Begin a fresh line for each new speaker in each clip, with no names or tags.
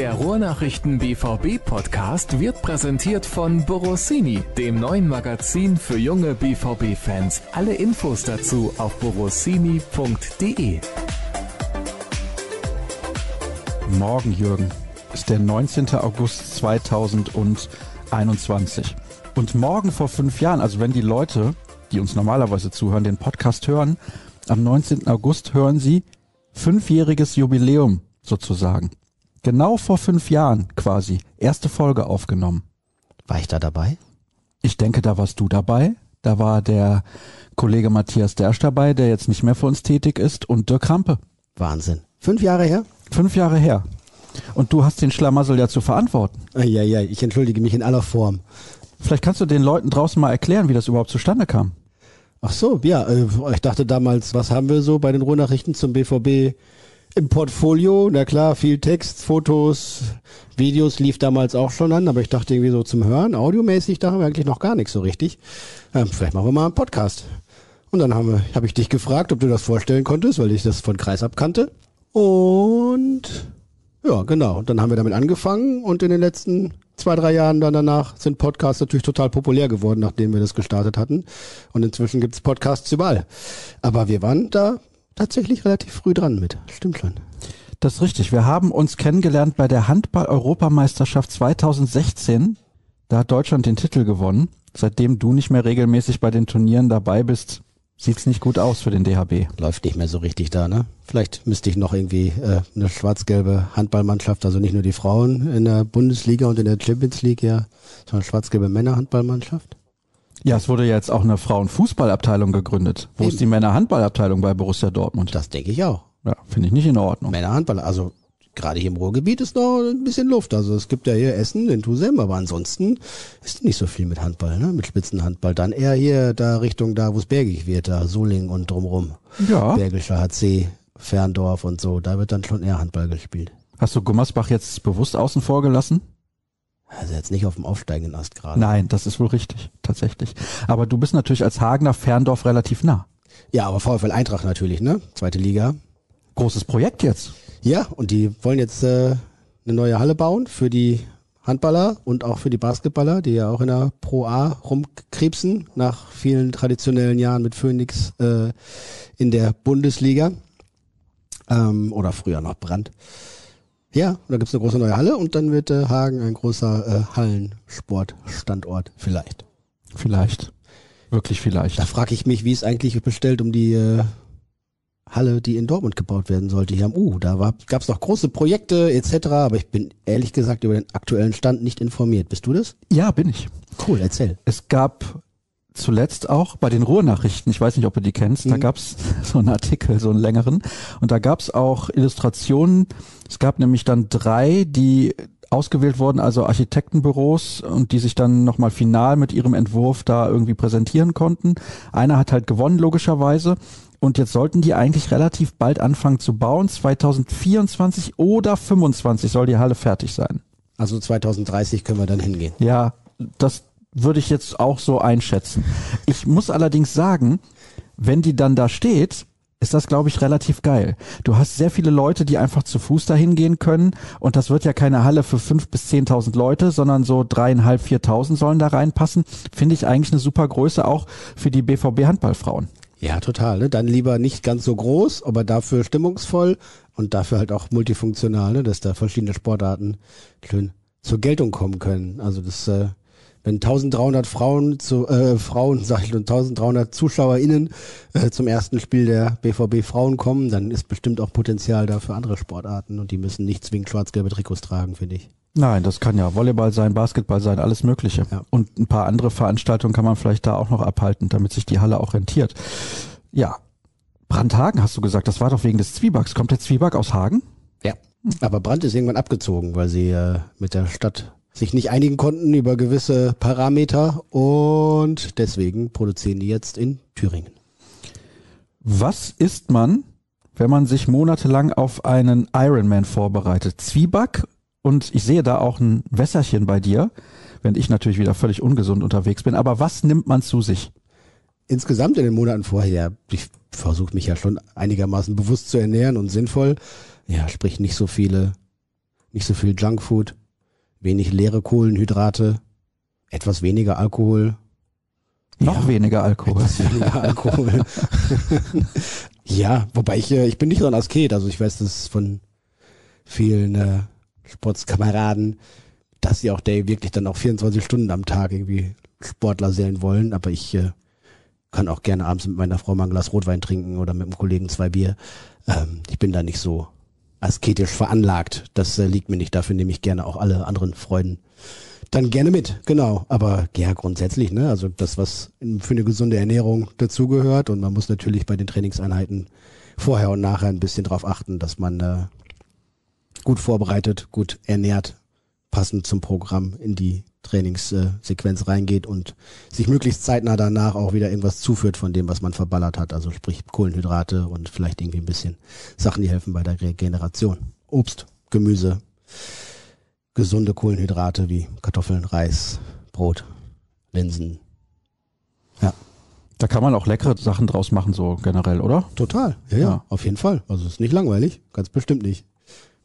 Der Ruhrnachrichten BVB Podcast wird präsentiert von Borossini, dem neuen Magazin für junge BVB Fans. Alle Infos dazu auf borossini.de.
Morgen, Jürgen, ist der 19. August 2021. Und morgen vor fünf Jahren, also wenn die Leute, die uns normalerweise zuhören, den Podcast hören, am 19. August hören sie fünfjähriges Jubiläum sozusagen. Genau vor fünf Jahren quasi. Erste Folge aufgenommen.
War ich da dabei?
Ich denke, da warst du dabei. Da war der Kollege Matthias Dersch dabei, der jetzt nicht mehr für uns tätig ist, und Dirk Krampe.
Wahnsinn. Fünf Jahre her?
Fünf Jahre her. Und du hast den Schlamassel ja zu verantworten.
Ja, ja, ich entschuldige mich in aller Form.
Vielleicht kannst du den Leuten draußen mal erklären, wie das überhaupt zustande kam.
Ach so, ja, äh, ich dachte damals, was haben wir so bei den Ruhrnachrichten zum BVB im Portfolio? Na klar, viel Text, Fotos, Videos lief damals auch schon an, aber ich dachte irgendwie so zum Hören, audiomäßig, da haben wir eigentlich noch gar nichts so richtig. Ähm, vielleicht machen wir mal einen Podcast. Und dann habe hab ich dich gefragt, ob du das vorstellen konntest, weil ich das von Kreis abkannte. Und ja, genau. Dann haben wir damit angefangen und in den letzten zwei, drei Jahren dann danach sind Podcasts natürlich total populär geworden, nachdem wir das gestartet hatten. Und inzwischen gibt's Podcasts überall. Aber wir waren da tatsächlich relativ früh dran mit. Stimmt schon.
Das ist richtig. Wir haben uns kennengelernt bei der Handball-Europameisterschaft 2016. Da hat Deutschland den Titel gewonnen. Seitdem du nicht mehr regelmäßig bei den Turnieren dabei bist, sieht's nicht gut aus für den DHB.
Läuft nicht mehr so richtig da, ne? Vielleicht müsste ich noch irgendwie äh, eine schwarz-gelbe Handballmannschaft, also nicht nur die Frauen in der Bundesliga und in der Champions League, ja, sondern schwarz-gelbe Männerhandballmannschaft.
Ja, es wurde jetzt auch eine Frauenfußballabteilung gegründet. Wo
Eben.
ist die Männerhandballabteilung bei Borussia Dortmund?
Das denke ich auch.
Ja, finde ich nicht in Ordnung.
Männerhandball, also gerade hier im Ruhrgebiet ist noch ein bisschen Luft. Also es gibt ja hier Essen, den Tusem, aber ansonsten ist nicht so viel mit Handball, ne? Mit Spitzenhandball. Dann eher hier da Richtung da, wo es bergig wird, da Soling und drumrum.
Ja.
Bergischer HC, Ferndorf und so. Da wird dann schon eher Handball gespielt.
Hast du Gummersbach jetzt bewusst außen vor gelassen?
Also jetzt nicht auf dem aufsteigenden Ast gerade.
Nein, das ist wohl richtig, tatsächlich. Aber du bist natürlich als Hagener Ferndorf relativ nah.
Ja, aber VfL Eintracht natürlich, ne? Zweite Liga.
Großes Projekt jetzt.
Ja, und die wollen jetzt äh, eine neue Halle bauen für die Handballer und auch für die Basketballer, die ja auch in der Pro A rumkrebsen, nach vielen traditionellen Jahren mit Phoenix äh, in der Bundesliga. Ähm, oder früher noch Brand. Ja, und da gibt's eine große neue Halle und dann wird äh, Hagen ein großer äh, Hallensportstandort vielleicht.
Vielleicht. Wirklich vielleicht.
Da frage ich mich, wie es eigentlich bestellt um die äh, Halle, die in Dortmund gebaut werden sollte, hier am U. Da gab es noch große Projekte etc., aber ich bin ehrlich gesagt über den aktuellen Stand nicht informiert. Bist du das?
Ja, bin ich.
Cool, erzähl.
Es gab zuletzt auch bei den Ruhrnachrichten, ich weiß nicht, ob du die kennst, da
Mhm.
gab's so einen Artikel, so einen längeren. Und da gab's auch Illustrationen. Es gab nämlich dann drei, die ausgewählt wurden, also Architektenbüros und die sich dann nochmal final mit ihrem Entwurf da irgendwie präsentieren konnten. Einer hat halt gewonnen, logischerweise. Und jetzt sollten die eigentlich relativ bald anfangen zu bauen. 2024 oder 25 soll die Halle fertig sein.
Also 2030 können wir dann hingehen.
Ja, das würde ich jetzt auch so einschätzen. Ich muss allerdings sagen, wenn die dann da steht, ist das, glaube ich, relativ geil. Du hast sehr viele Leute, die einfach zu Fuß dahin gehen können und das wird ja keine Halle für fünf bis zehntausend Leute, sondern so dreieinhalb, viertausend sollen da reinpassen. Finde ich eigentlich eine super Größe auch für die BVB Handballfrauen.
Ja, total. Ne? Dann lieber nicht ganz so groß, aber dafür stimmungsvoll und dafür halt auch multifunktional, ne? dass da verschiedene Sportarten schön zur Geltung kommen können. Also das, äh, wenn 1300 Frauen zu äh, Frauen, sag ich, und 1300 ZuschauerInnen äh, zum ersten Spiel der BVB Frauen kommen, dann ist bestimmt auch Potenzial da für andere Sportarten und die müssen nicht zwingend schwarz-gelbe Trikots tragen, finde ich.
Nein, das kann ja Volleyball sein, Basketball sein, alles Mögliche.
Ja.
Und ein paar andere Veranstaltungen kann man vielleicht da auch noch abhalten, damit sich die Halle auch rentiert. Ja. Brandhagen hast du gesagt, das war doch wegen des Zwiebacks. Kommt der Zwieback aus Hagen?
Ja. Aber Brandt ist irgendwann abgezogen, weil sie äh, mit der Stadt sich nicht einigen konnten über gewisse Parameter und deswegen produzieren die jetzt in Thüringen.
Was isst man, wenn man sich monatelang auf einen Ironman vorbereitet? Zwieback und ich sehe da auch ein Wässerchen bei dir, während ich natürlich wieder völlig ungesund unterwegs bin. Aber was nimmt man zu sich?
Insgesamt in den Monaten vorher, ich versuche mich ja schon einigermaßen bewusst zu ernähren und sinnvoll. Ja, sprich nicht so viele nicht so viel Junkfood, wenig leere Kohlenhydrate, etwas weniger Alkohol.
Noch
Ja.
weniger Alkohol.
Weniger Alkohol. ja, wobei ich, äh, ich bin nicht so ein Asket, also ich weiß das von vielen äh, Sportskameraden, dass sie auch der wirklich dann auch 24 Stunden am Tag irgendwie Sportler sein wollen, aber ich äh, kann auch gerne abends mit meiner Frau mal ein Glas Rotwein trinken oder mit einem Kollegen zwei Bier. Ähm, ich bin da nicht so asketisch veranlagt. Das äh, liegt mir nicht. Dafür nehme ich gerne auch alle anderen Freuden dann gerne mit. Genau. Aber ja, grundsätzlich, ne? Also das, was für eine gesunde Ernährung dazugehört. Und man muss natürlich bei den Trainingseinheiten vorher und nachher ein bisschen drauf achten, dass man äh, gut vorbereitet, gut ernährt, passend zum Programm in die Trainingssequenz reingeht und sich möglichst zeitnah danach auch wieder irgendwas zuführt von dem, was man verballert hat. Also sprich Kohlenhydrate und vielleicht irgendwie ein bisschen Sachen, die helfen bei der Regeneration. Obst, Gemüse, gesunde Kohlenhydrate wie Kartoffeln, Reis, Brot, Linsen.
Da kann man auch leckere Sachen draus machen, so generell, oder?
Total, ja, ja,
Ja.
auf jeden Fall. Also es ist nicht langweilig, ganz bestimmt nicht.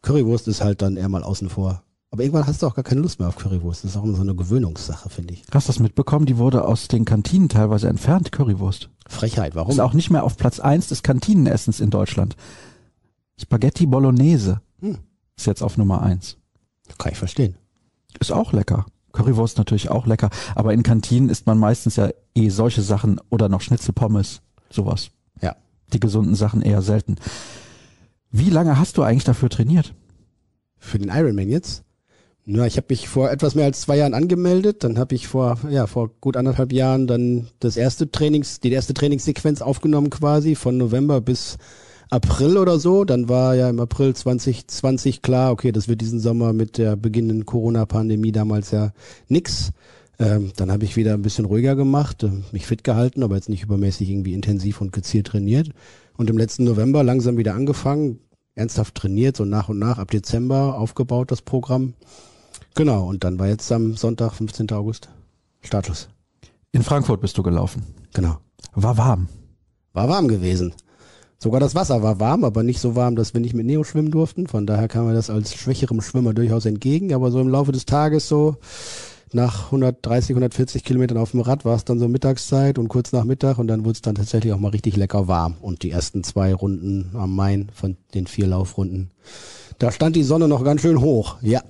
Currywurst ist halt dann eher mal außen vor. Aber irgendwann hast du auch gar keine Lust mehr auf Currywurst. Das ist auch immer so eine Gewöhnungssache, finde ich.
Hast du das mitbekommen? Die wurde aus den Kantinen teilweise entfernt, Currywurst.
Frechheit, warum?
Ist auch nicht mehr auf Platz eins des Kantinenessens in Deutschland. Spaghetti Bolognese
Hm.
ist jetzt auf Nummer eins.
Kann ich verstehen.
Ist auch lecker. Currywurst natürlich auch lecker. Aber in Kantinen isst man meistens ja eh solche Sachen oder noch Schnitzelpommes, sowas.
Ja.
Die gesunden Sachen eher selten. Wie lange hast du eigentlich dafür trainiert?
Für den Ironman jetzt? Na, ich habe mich vor etwas mehr als zwei Jahren angemeldet. Dann habe ich vor, ja, vor gut anderthalb Jahren dann das erste Trainings, die erste Trainingssequenz aufgenommen quasi von November bis April oder so. Dann war ja im April 2020 klar, okay, das wird diesen Sommer mit der beginnenden Corona-Pandemie damals ja nix. Ähm, dann habe ich wieder ein bisschen ruhiger gemacht, äh, mich fit gehalten, aber jetzt nicht übermäßig irgendwie intensiv und gezielt trainiert. Und im letzten November langsam wieder angefangen, ernsthaft trainiert, so nach und nach ab Dezember aufgebaut das Programm. Genau, und dann war jetzt am Sonntag, 15. August, Startschuss.
In Frankfurt bist du gelaufen.
Genau.
War warm.
War warm gewesen. Sogar das Wasser war warm, aber nicht so warm, dass wir nicht mit Neo schwimmen durften. Von daher kam mir das als schwächerem Schwimmer durchaus entgegen. Aber so im Laufe des Tages so nach 130, 140 Kilometern auf dem Rad war es dann so Mittagszeit und kurz nach Mittag und dann wurde es dann tatsächlich auch mal richtig lecker warm. Und die ersten zwei Runden am Main von den vier Laufrunden, da stand die Sonne noch ganz schön hoch. Ja.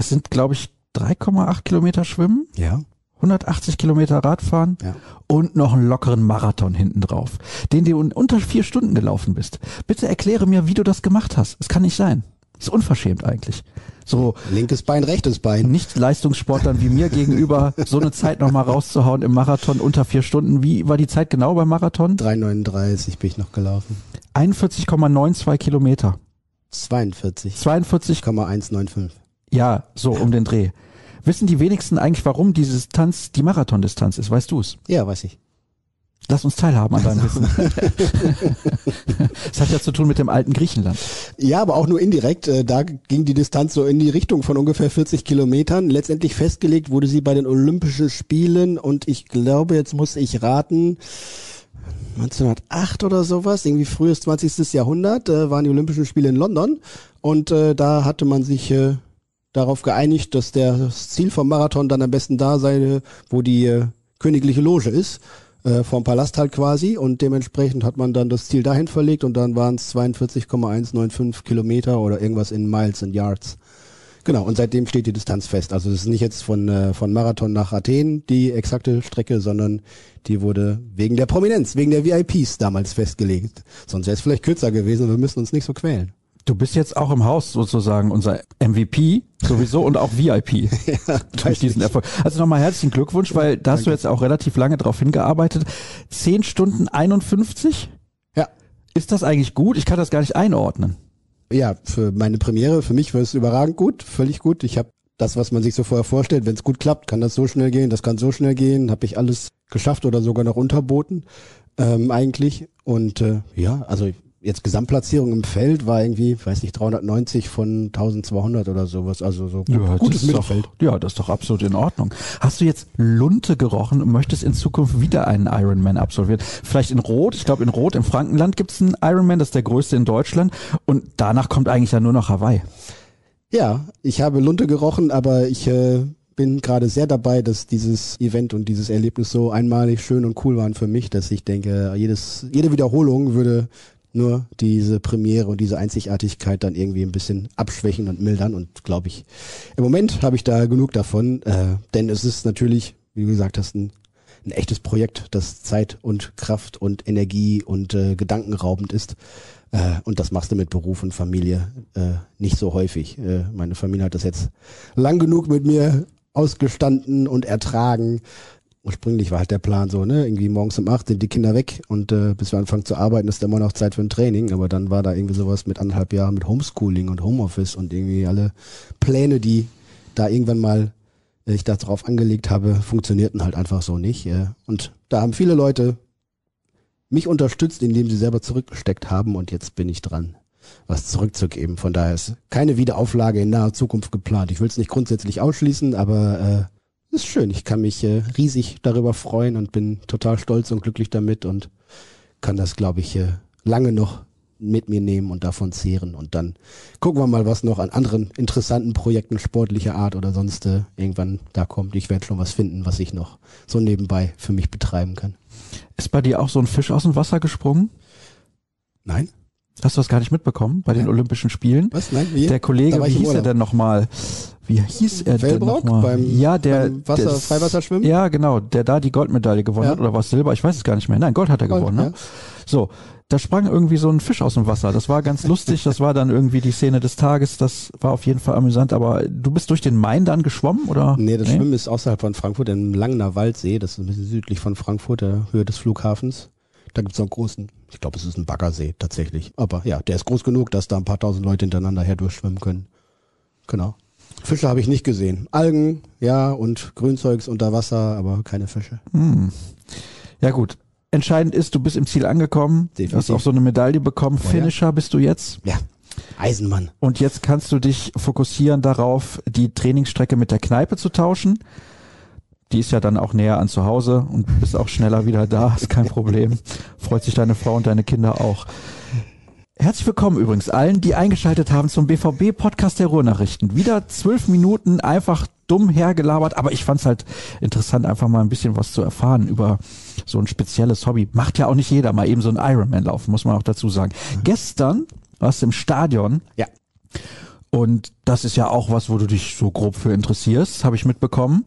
Es sind, glaube ich, 3,8 Kilometer Schwimmen,
Ja.
180 Kilometer Radfahren
Ja.
und noch einen lockeren Marathon hinten drauf, den du in unter vier Stunden gelaufen bist. Bitte erkläre mir, wie du das gemacht hast. Es kann nicht sein. Ist unverschämt eigentlich. So
Linkes Bein, rechtes Bein.
nicht Leistungssportlern wie mir gegenüber so eine Zeit nochmal rauszuhauen im Marathon unter vier Stunden. Wie war die Zeit genau beim Marathon?
3,39 bin ich noch gelaufen.
41,92 Kilometer.
42.
42,
1,195.
Ja, so um den Dreh. Wissen die wenigsten eigentlich, warum diese Distanz die Marathondistanz ist? Weißt du es?
Ja, weiß ich.
Lass uns teilhaben an deinem Wissen. Das hat ja zu tun mit dem alten Griechenland.
Ja, aber auch nur indirekt. Äh, Da ging die Distanz so in die Richtung von ungefähr 40 Kilometern. Letztendlich festgelegt wurde sie bei den Olympischen Spielen und ich glaube, jetzt muss ich raten, 1908 oder sowas, irgendwie frühes 20. Jahrhundert, äh, waren die Olympischen Spiele in London und äh, da hatte man sich darauf geeinigt, dass der, das Ziel vom Marathon dann am besten da sei, wo die äh, königliche Loge ist, äh, vom Palast halt quasi und dementsprechend hat man dann das Ziel dahin verlegt und dann waren es 42,195 Kilometer oder irgendwas in Miles and Yards. Genau, und seitdem steht die Distanz fest. Also es ist nicht jetzt von, äh, von Marathon nach Athen die exakte Strecke, sondern die wurde wegen der Prominenz, wegen der VIPs damals festgelegt. Sonst wäre es vielleicht kürzer gewesen wir müssen uns nicht so quälen.
Du bist jetzt auch im Haus sozusagen unser MVP sowieso und auch VIP durch diesen Erfolg. Also nochmal herzlichen Glückwunsch, weil da hast du jetzt auch relativ lange drauf hingearbeitet. 10 Stunden 51?
Ja,
Ist das eigentlich gut? Ich kann das gar nicht einordnen.
ja, für meine Premiere, für mich war es überragend gut, völlig gut. Ich habe das, was man sich so vorher vorstellt, wenn es gut klappt, kann das so schnell gehen, das kann so schnell gehen, habe ich alles geschafft oder sogar noch unterboten ähm, eigentlich. Und äh, ja, also jetzt Gesamtplatzierung im Feld war irgendwie, weiß nicht, 390 von 1200 oder sowas, also so gut, gutes
das ist doch,
Mittelfeld.
ja, das ist doch absolut in Ordnung. Hast du jetzt Lunte gerochen und möchtest in Zukunft wieder einen Ironman absolvieren? Vielleicht in Rot, ich glaube in Rot im Frankenland gibt's einen Ironman, das ist der größte in Deutschland und danach kommt eigentlich ja nur noch Hawaii.
Ja, ich habe Lunte gerochen, aber ich äh, bin gerade sehr dabei, dass dieses Event und dieses Erlebnis so einmalig schön und cool waren für mich, dass ich denke, jedes, jede Wiederholung würde nur diese Premiere und diese Einzigartigkeit dann irgendwie ein bisschen abschwächen und mildern und glaube ich, im Moment habe ich da genug davon, äh, denn es ist natürlich, wie du gesagt hast, ein, ein echtes Projekt, das Zeit und Kraft und Energie und äh, gedankenraubend ist. Äh, und das machst du mit Beruf und Familie äh, nicht so häufig. Äh, meine Familie hat das jetzt lang genug mit mir ausgestanden und ertragen. Ursprünglich war halt der Plan so, ne, irgendwie morgens um acht sind die Kinder weg und äh, bis wir anfangen zu arbeiten, ist immer noch Zeit für ein Training. Aber dann war da irgendwie sowas mit anderthalb Jahren mit Homeschooling und Homeoffice und irgendwie alle Pläne, die da irgendwann mal äh, ich darauf angelegt habe, funktionierten halt einfach so nicht. Äh, und da haben viele Leute mich unterstützt, indem sie selber zurückgesteckt haben und jetzt bin ich dran, was zurückzugeben. Von daher ist keine Wiederauflage in naher Zukunft geplant. Ich will es nicht grundsätzlich ausschließen, aber äh, ist schön. Ich kann mich äh, riesig darüber freuen und bin total stolz und glücklich damit und kann das, glaube ich, äh, lange noch mit mir nehmen und davon zehren. Und dann gucken wir mal, was noch an anderen interessanten Projekten sportlicher Art oder sonst äh, irgendwann da kommt. Ich werde schon was finden, was ich noch so nebenbei für mich betreiben kann.
Ist bei dir auch so ein Fisch aus dem Wasser gesprungen?
Nein?
Hast du das gar nicht mitbekommen bei den
Nein.
Olympischen Spielen?
Was? Nein? Wie?
Der Kollege, wie hieß er denn nochmal? Wie hieß er denn
Wellbrock
nochmal?
beim-
ja, der,
beim Wasser-
der-
Freiwasserschwimmen?
Ja, genau, der da die Goldmedaille gewonnen
Ja.
hat oder was Silber, ich weiß es gar nicht mehr. Nein, Gold hat er
Gold,
gewonnen. Ne?
ja.
So, da sprang irgendwie so ein Fisch aus dem Wasser. Das war ganz lustig. Das war dann irgendwie die Szene des Tages. Das war auf jeden Fall amüsant. Aber du bist durch den Main dann geschwommen oder?
Nee, das Schwimmen ist außerhalb von Frankfurt, im Langner Waldsee. Das ist ein bisschen südlich von Frankfurt, der Höhe des Flughafens. Da gibt's so einen großen, ich glaube, es ist ein Baggersee tatsächlich. Aber ja, der ist groß genug, dass da ein paar tausend Leute hintereinander her durchschwimmen können. Genau. Fische habe ich nicht gesehen. Algen, ja, und Grünzeugs unter Wasser, aber keine Fische.
Hm. Ja gut. Entscheidend ist, du bist im Ziel angekommen. Du hast
Definitiv.
auch so eine Medaille bekommen.
Oh ja.
Finisher bist du jetzt.
Ja, Eisenmann.
Und jetzt kannst du dich fokussieren darauf, die Trainingsstrecke mit der Kneipe zu tauschen. Die ist ja dann auch näher an zu Hause und bist auch schneller wieder da, ist kein Problem. Freut sich deine Frau und deine Kinder auch. Herzlich willkommen übrigens allen, die eingeschaltet haben zum BVB-Podcast der Ruhrnachrichten. Wieder zwölf Minuten einfach dumm hergelabert, aber ich fand's halt interessant, einfach mal ein bisschen was zu erfahren über so ein spezielles Hobby. Macht ja auch nicht jeder mal eben so ein Ironman laufen, muss man auch dazu sagen. Gestern warst du im Stadion
Ja.
Und das ist ja auch was, wo du dich so grob für interessierst, habe ich mitbekommen.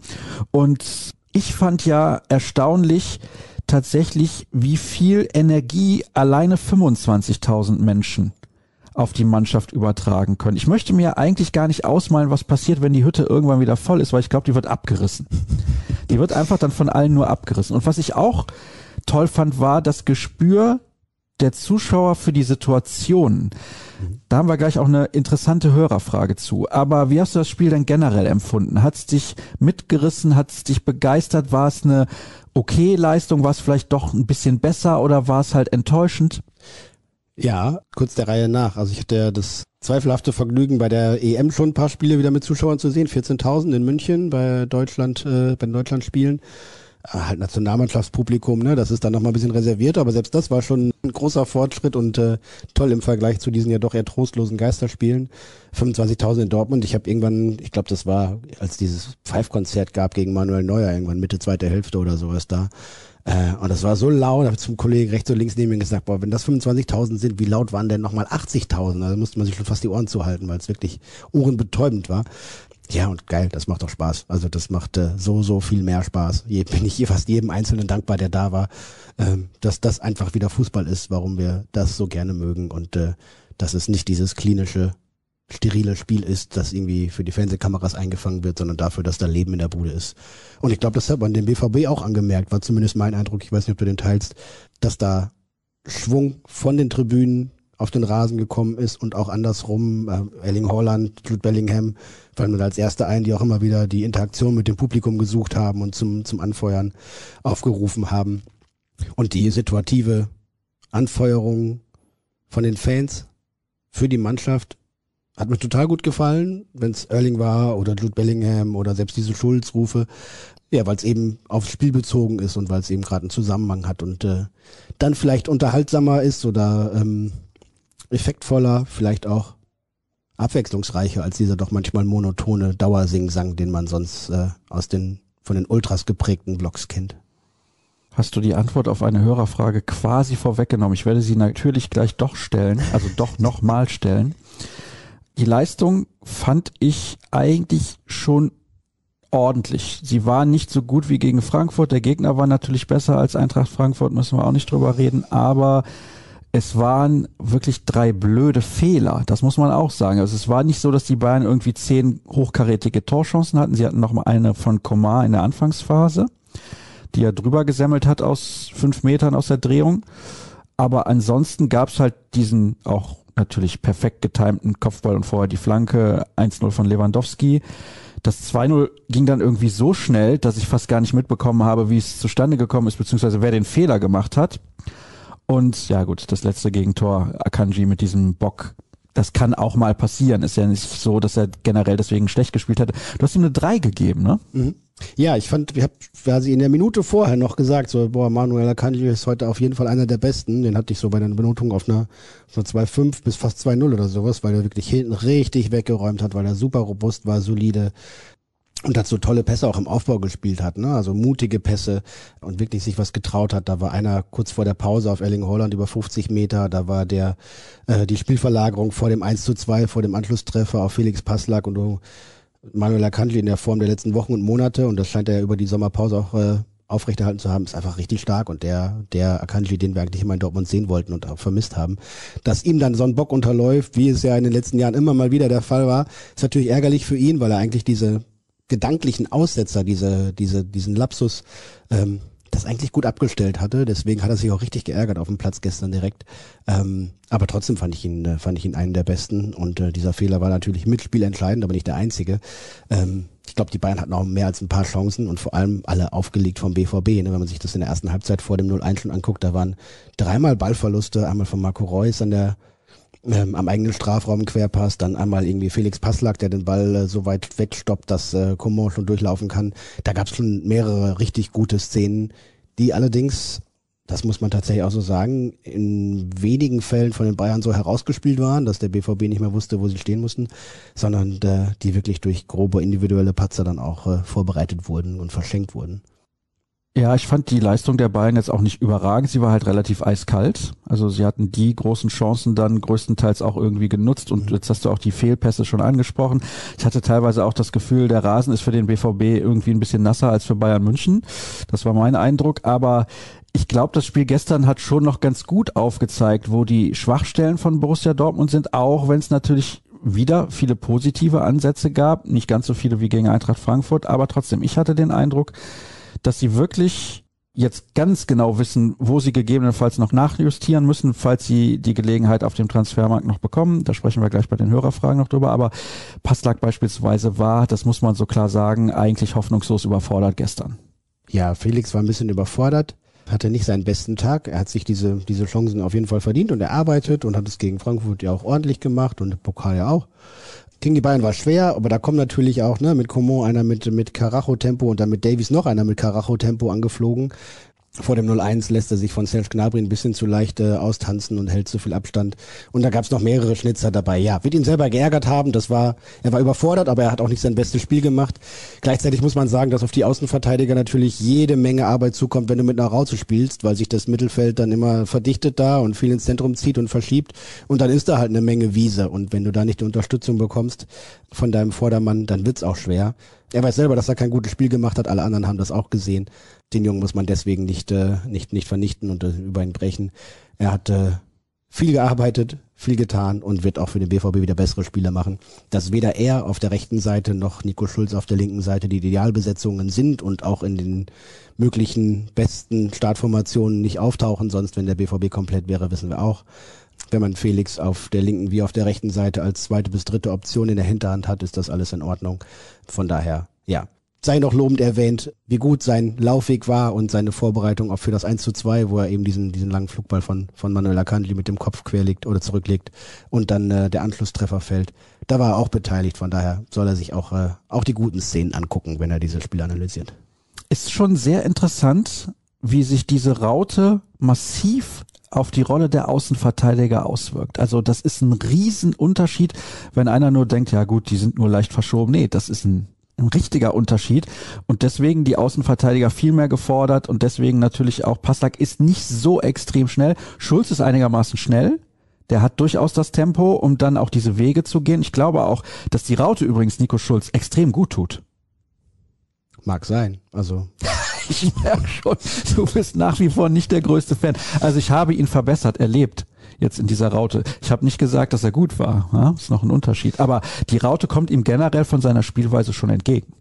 Und ich fand ja erstaunlich tatsächlich, wie viel Energie alleine 25.000 Menschen auf die Mannschaft übertragen können. Ich möchte mir eigentlich gar nicht ausmalen, was passiert, wenn die Hütte irgendwann wieder voll ist, weil ich glaube, die wird abgerissen. Die wird einfach dann von allen nur abgerissen. Und was ich auch toll fand, war das Gespür der Zuschauer für die Situation. Da haben wir gleich auch eine interessante Hörerfrage zu. Aber wie hast du das Spiel denn generell empfunden? Hat es dich mitgerissen? Hat es dich begeistert? War es eine okay Leistung? War es vielleicht doch ein bisschen besser oder war es halt enttäuschend?
Ja, kurz der Reihe nach. Also ich hatte ja das zweifelhafte Vergnügen, bei der EM schon ein paar Spiele wieder mit Zuschauern zu sehen. 14.000 in München bei Deutschland, äh, bei den Deutschlandspielen. Äh, halt Nationalmannschaftspublikum, ne? Das ist dann nochmal ein bisschen reserviert, aber selbst das war schon ein großer Fortschritt und äh, toll im Vergleich zu diesen ja doch eher trostlosen Geisterspielen. 25.000 in Dortmund. Ich habe irgendwann, ich glaube, das war, als dieses Pfeif-Konzert gab gegen Manuel Neuer, irgendwann Mitte zweite Hälfte oder sowas da. Äh, und das war so laut, habe zum Kollegen rechts und links neben mir gesagt, boah, wenn das 25.000 sind, wie laut waren denn nochmal 80.000? Also musste man sich schon fast die Ohren zuhalten, weil es wirklich ohrenbetäubend war. Ja, und geil, das macht doch Spaß. Also das macht äh, so, so viel mehr Spaß. Je, bin ich fast jedem Einzelnen dankbar, der da war, ähm, dass das einfach wieder Fußball ist, warum wir das so gerne mögen und äh, dass es nicht dieses klinische, sterile Spiel ist, das irgendwie für die Fernsehkameras eingefangen wird, sondern dafür, dass da Leben in der Bude ist. Und ich glaube, das hat man dem BVB auch angemerkt, war zumindest mein Eindruck, ich weiß nicht, ob du den teilst, dass da Schwung von den Tribünen auf den Rasen gekommen ist und auch andersrum, äh, Erling Haaland, Jude Bellingham, fallen mir als erste ein, die auch immer wieder die Interaktion mit dem Publikum gesucht haben und zum, zum Anfeuern aufgerufen haben. Und die situative Anfeuerung von den Fans für die Mannschaft hat mir total gut gefallen, wenn es Erling war oder Jude Bellingham oder selbst diese Schulzrufe. Ja, weil es eben aufs Spiel bezogen ist und weil es eben gerade einen Zusammenhang hat und äh, dann vielleicht unterhaltsamer ist oder ähm, effektvoller, vielleicht auch abwechslungsreicher als dieser doch manchmal monotone Dauersingsang, den man sonst äh, aus den von den Ultras geprägten Blogs kennt.
Hast du die Antwort auf eine Hörerfrage quasi vorweggenommen? Ich werde sie natürlich gleich doch stellen, also doch nochmal stellen. Die Leistung fand ich eigentlich schon ordentlich. Sie war nicht so gut wie gegen Frankfurt. Der Gegner war natürlich besser als Eintracht Frankfurt, müssen wir auch nicht drüber reden, aber es waren wirklich drei blöde Fehler. Das muss man auch sagen. Also es war nicht so, dass die Bayern irgendwie zehn hochkarätige Torchancen hatten. Sie hatten noch mal eine von Komar in der Anfangsphase, die er drüber gesemmelt hat aus fünf Metern aus der Drehung. Aber ansonsten gab es halt diesen auch natürlich perfekt getimten Kopfball und vorher die Flanke 1-0 von Lewandowski. Das 2-0 ging dann irgendwie so schnell, dass ich fast gar nicht mitbekommen habe, wie es zustande gekommen ist, beziehungsweise wer den Fehler gemacht hat. Und ja gut, das letzte Gegentor, Akanji mit diesem Bock, das kann auch mal passieren. Ist ja nicht so, dass er generell deswegen schlecht gespielt hat. Du hast ihm eine 3 gegeben, ne?
Mhm. Ja, ich fand, ich habe quasi in der Minute vorher noch gesagt, so, boah, Manuel Akanji ist heute auf jeden Fall einer der Besten. Den hatte ich so bei der Benotung auf einer, auf einer 2,5 bis fast 2,0 oder sowas, weil er wirklich hinten richtig weggeräumt hat, weil er super robust war, solide, und dazu tolle Pässe auch im Aufbau gespielt hat, ne? also mutige Pässe und wirklich sich was getraut hat. Da war einer kurz vor der Pause auf Erling Holland über 50 Meter, da war der äh, die Spielverlagerung vor dem 1 zu 2, vor dem Anschlusstreffer auf Felix Passlack und Manuel Akantli in der Form der letzten Wochen und Monate. Und das scheint er über die Sommerpause auch äh, aufrechterhalten zu haben, ist einfach richtig stark. Und der, der Akanji, den wir eigentlich immer in Dortmund sehen wollten und auch vermisst haben, dass ihm dann so ein Bock unterläuft, wie es ja in den letzten Jahren immer mal wieder der Fall war, ist natürlich ärgerlich für ihn, weil er eigentlich diese gedanklichen Aussetzer, diese, diese, diesen Lapsus, ähm, das eigentlich gut abgestellt hatte. Deswegen hat er sich auch richtig geärgert auf dem Platz gestern direkt. Ähm, aber trotzdem fand ich ihn, äh, fand ich ihn einen der besten. Und äh, dieser Fehler war natürlich mitspielentscheidend, aber nicht der einzige. Ähm, ich glaube, die Bayern hatten auch mehr als ein paar Chancen und vor allem alle aufgelegt vom BVB. Ne? Wenn man sich das in der ersten Halbzeit vor dem 0-1 schon anguckt, da waren dreimal Ballverluste, einmal von Marco Reus an der ähm, am eigenen Strafraum Querpass, dann einmal irgendwie Felix Passlack, der den Ball äh, so weit wegstoppt, dass äh, Coman schon durchlaufen kann. Da gab es schon mehrere richtig gute Szenen, die allerdings, das muss man tatsächlich auch so sagen, in wenigen Fällen von den Bayern so herausgespielt waren, dass der BVB nicht mehr wusste, wo sie stehen mussten, sondern äh, die wirklich durch grobe individuelle Patzer dann auch äh, vorbereitet wurden und verschenkt wurden.
Ja, ich fand die Leistung der Bayern jetzt auch nicht überragend. Sie war halt relativ eiskalt. Also sie hatten die großen Chancen dann größtenteils auch irgendwie genutzt und jetzt hast du auch die Fehlpässe schon angesprochen. Ich hatte teilweise auch das Gefühl, der Rasen ist für den BVB irgendwie ein bisschen nasser als für Bayern München. Das war mein Eindruck. Aber ich glaube, das Spiel gestern hat schon noch ganz gut aufgezeigt, wo die Schwachstellen von Borussia Dortmund sind, auch wenn es natürlich wieder viele positive Ansätze gab. Nicht ganz so viele wie gegen Eintracht Frankfurt, aber trotzdem, ich hatte den Eindruck, dass sie wirklich jetzt ganz genau wissen, wo sie gegebenenfalls noch nachjustieren müssen, falls sie die Gelegenheit auf dem Transfermarkt noch bekommen. Da sprechen wir gleich bei den Hörerfragen noch drüber. Aber Passlack beispielsweise war, das muss man so klar sagen, eigentlich hoffnungslos überfordert gestern.
Ja, Felix war ein bisschen überfordert, hatte nicht seinen besten Tag. Er hat sich diese, diese Chancen auf jeden Fall verdient und erarbeitet und hat es gegen Frankfurt ja auch ordentlich gemacht und Pokal ja auch. Gegen die Bayern war schwer, aber da kommt natürlich auch ne, mit Coman einer mit, mit Carajo-Tempo und dann mit Davies noch einer mit Carajo-Tempo angeflogen. Vor dem 0-1 lässt er sich von Serge Gnabry ein bisschen zu leicht äh, austanzen und hält zu viel Abstand. Und da gab es noch mehrere Schnitzer dabei. Ja, wird ihn selber geärgert haben. Das war, er war überfordert, aber er hat auch nicht sein bestes Spiel gemacht. Gleichzeitig muss man sagen, dass auf die Außenverteidiger natürlich jede Menge Arbeit zukommt, wenn du mit einer Rauze spielst, weil sich das Mittelfeld dann immer verdichtet da und viel ins Zentrum zieht und verschiebt. Und dann ist da halt eine Menge Wiese. Und wenn du da nicht die Unterstützung bekommst von deinem Vordermann, dann wird's auch schwer. Er weiß selber, dass er kein gutes Spiel gemacht hat. Alle anderen haben das auch gesehen den Jungen muss man deswegen nicht, äh, nicht, nicht vernichten und äh, über ihn brechen. Er hat äh, viel gearbeitet, viel getan und wird auch für den BVB wieder bessere Spiele machen. Dass weder er auf der rechten Seite noch Nico Schulz auf der linken Seite die Idealbesetzungen sind und auch in den möglichen besten Startformationen nicht auftauchen, sonst wenn der BVB komplett wäre, wissen wir auch. Wenn man Felix auf der linken wie auf der rechten Seite als zweite bis dritte Option in der Hinterhand hat, ist das alles in Ordnung. Von daher, ja, sei noch lobend erwähnt, wie gut sein Laufweg war und seine Vorbereitung auch für das 1 zu 2, wo er eben diesen, diesen langen Flugball von, von Manuel Akanji mit dem Kopf querlegt oder zurücklegt und dann äh, der Anschlusstreffer fällt. Da war er auch beteiligt, von daher soll er sich auch, äh, auch die guten Szenen angucken, wenn er dieses Spiel analysiert.
Ist schon sehr interessant, wie sich diese Raute massiv auf die Rolle der Außenverteidiger auswirkt. Also das ist ein Riesenunterschied, wenn einer nur denkt, ja gut, die sind nur leicht verschoben. Nee, das ist ein ein richtiger Unterschied und deswegen die Außenverteidiger viel mehr gefordert und deswegen natürlich auch Passlack ist nicht so extrem schnell. Schulz ist einigermaßen schnell. Der hat durchaus das Tempo, um dann auch diese Wege zu gehen. Ich glaube auch, dass die Raute übrigens Nico Schulz extrem gut tut.
Mag sein. Also
ich merke schon, du bist nach wie vor nicht der größte Fan. Also ich habe ihn verbessert, erlebt jetzt in dieser Raute. Ich habe nicht gesagt, dass er gut war. Ja? Ist noch ein Unterschied. Aber die Raute kommt ihm generell von seiner Spielweise schon entgegen.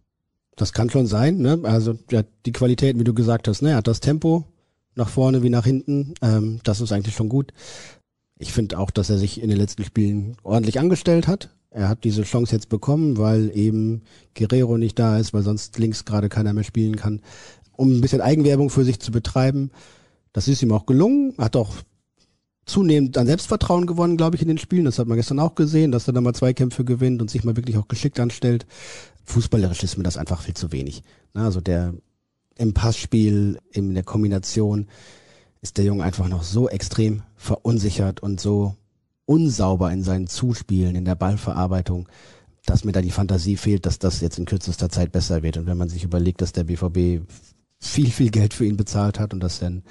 Das kann schon sein. Ne? Also ja, die Qualitäten, wie du gesagt hast, ne? er hat das Tempo nach vorne wie nach hinten. Ähm, das ist eigentlich schon gut. Ich finde auch, dass er sich in den letzten Spielen ordentlich angestellt hat. Er hat diese Chance jetzt bekommen, weil eben Guerrero nicht da ist, weil sonst links gerade keiner mehr spielen kann, um ein bisschen Eigenwerbung für sich zu betreiben. Das ist ihm auch gelungen, hat auch zunehmend an Selbstvertrauen gewonnen, glaube ich, in den Spielen. Das hat man gestern auch gesehen, dass er dann mal Zweikämpfe gewinnt und sich mal wirklich auch geschickt anstellt. Fußballerisch ist mir das einfach viel zu wenig. Also der im Passspiel, in der Kombination ist der Junge einfach noch so extrem verunsichert und so unsauber in seinen Zuspielen, in der Ballverarbeitung, dass mir da die Fantasie fehlt, dass das jetzt in kürzester Zeit besser wird. Und wenn man sich überlegt, dass der BVB viel, viel Geld für ihn bezahlt hat und dass er ein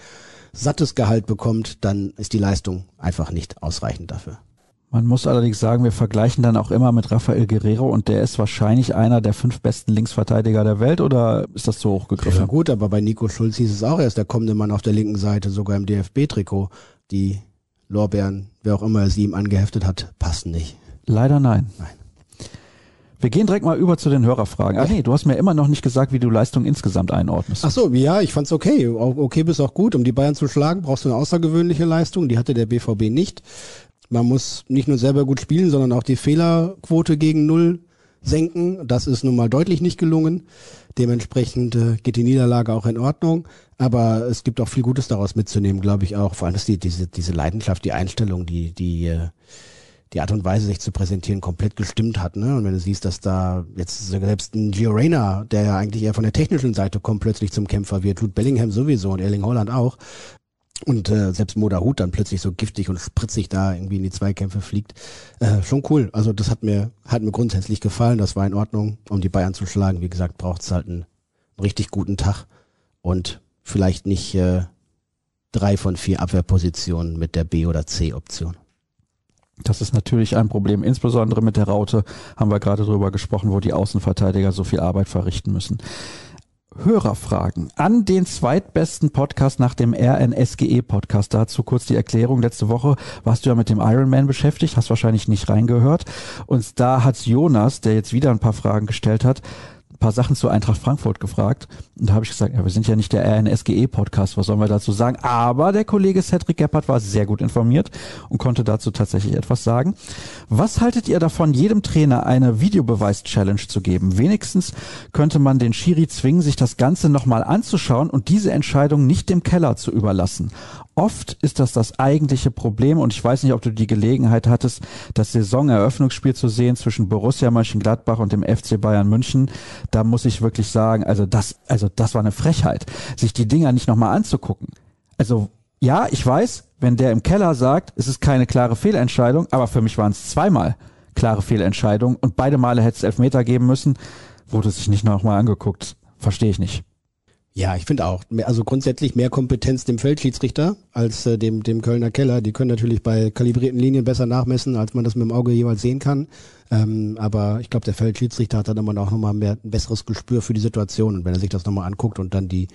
sattes Gehalt bekommt, dann ist die Leistung einfach nicht ausreichend dafür.
Man muss allerdings sagen, wir vergleichen dann auch immer mit Rafael Guerrero und der ist wahrscheinlich einer der fünf besten Linksverteidiger der Welt oder ist das so hochgegriffen?
Ja gut, aber bei Nico Schulz hieß es auch, er ist der kommende Mann auf der linken Seite, sogar im DFB-Trikot. Die Lorbeeren, wer auch immer sie ihm angeheftet hat, passen nicht.
Leider nein.
Nein.
Wir gehen direkt mal über zu den Hörerfragen. Ach nee, du hast mir immer noch nicht gesagt, wie du Leistung insgesamt einordnest.
Ach so, ja, ich fand's okay. Okay bis auch gut. Um die Bayern zu schlagen, brauchst du eine außergewöhnliche Leistung. Die hatte der BVB nicht. Man muss nicht nur selber gut spielen, sondern auch die Fehlerquote gegen Null senken. Das ist nun mal deutlich nicht gelungen. Dementsprechend äh, geht die Niederlage auch in Ordnung. Aber es gibt auch viel Gutes daraus mitzunehmen, glaube ich auch. Vor allem, dass die, diese, diese Leidenschaft, die Einstellung, die, die, äh, die Art und Weise, sich zu präsentieren, komplett gestimmt hat. Ne? Und wenn du siehst, dass da jetzt selbst ein Gio Reyna, der ja eigentlich eher von der technischen Seite kommt, plötzlich zum Kämpfer wird, Jude Bellingham sowieso und Erling Holland auch. Und äh, selbst Moda Hut dann plötzlich so giftig und spritzig da irgendwie in die Zweikämpfe fliegt. Äh, schon cool. Also das hat mir, hat mir grundsätzlich gefallen. Das war in Ordnung, um die Bayern zu schlagen. Wie gesagt, braucht es halt einen, richtig guten Tag und vielleicht nicht äh, drei von vier Abwehrpositionen mit der B- oder C-Option.
Das ist natürlich ein Problem, insbesondere mit der Raute haben wir gerade drüber gesprochen, wo die Außenverteidiger so viel Arbeit verrichten müssen. Hörerfragen an den zweitbesten Podcast nach dem RNSGE Podcast. Dazu kurz die Erklärung. Letzte Woche warst du ja mit dem Ironman beschäftigt, hast wahrscheinlich nicht reingehört. Und da hat Jonas, der jetzt wieder ein paar Fragen gestellt hat, paar Sachen zu Eintracht Frankfurt gefragt. Und da habe ich gesagt, ja, wir sind ja nicht der RNSGE-Podcast, was sollen wir dazu sagen? Aber der Kollege Cedric Gebhardt war sehr gut informiert und konnte dazu tatsächlich etwas sagen. Was haltet ihr davon, jedem Trainer eine Videobeweis-Challenge zu geben? Wenigstens könnte man den Schiri zwingen, sich das Ganze nochmal anzuschauen und diese Entscheidung nicht dem Keller zu überlassen. Oft ist das das eigentliche Problem und ich weiß nicht, ob du die Gelegenheit hattest, das Saisoneröffnungsspiel zu sehen zwischen Borussia Mönchengladbach und dem FC Bayern München. Da muss ich wirklich sagen, also das, also das war eine Frechheit, sich die Dinger nicht nochmal anzugucken. Also ja, ich weiß, wenn der im Keller sagt, es ist keine klare Fehlentscheidung, aber für mich waren es zweimal klare Fehlentscheidungen und beide Male hätte es Elfmeter geben müssen, wurde sich nicht nochmal angeguckt. Verstehe ich nicht.
Ja, ich finde auch. Also grundsätzlich mehr Kompetenz dem Feldschiedsrichter als äh, dem, dem Kölner Keller. Die können natürlich bei kalibrierten Linien besser nachmessen, als man das mit dem Auge jeweils sehen kann. Ähm, aber ich glaube, der Feldschiedsrichter hat dann immer auch nochmal mehr, ein besseres Gespür für die Situation. Und wenn er sich das nochmal anguckt und dann die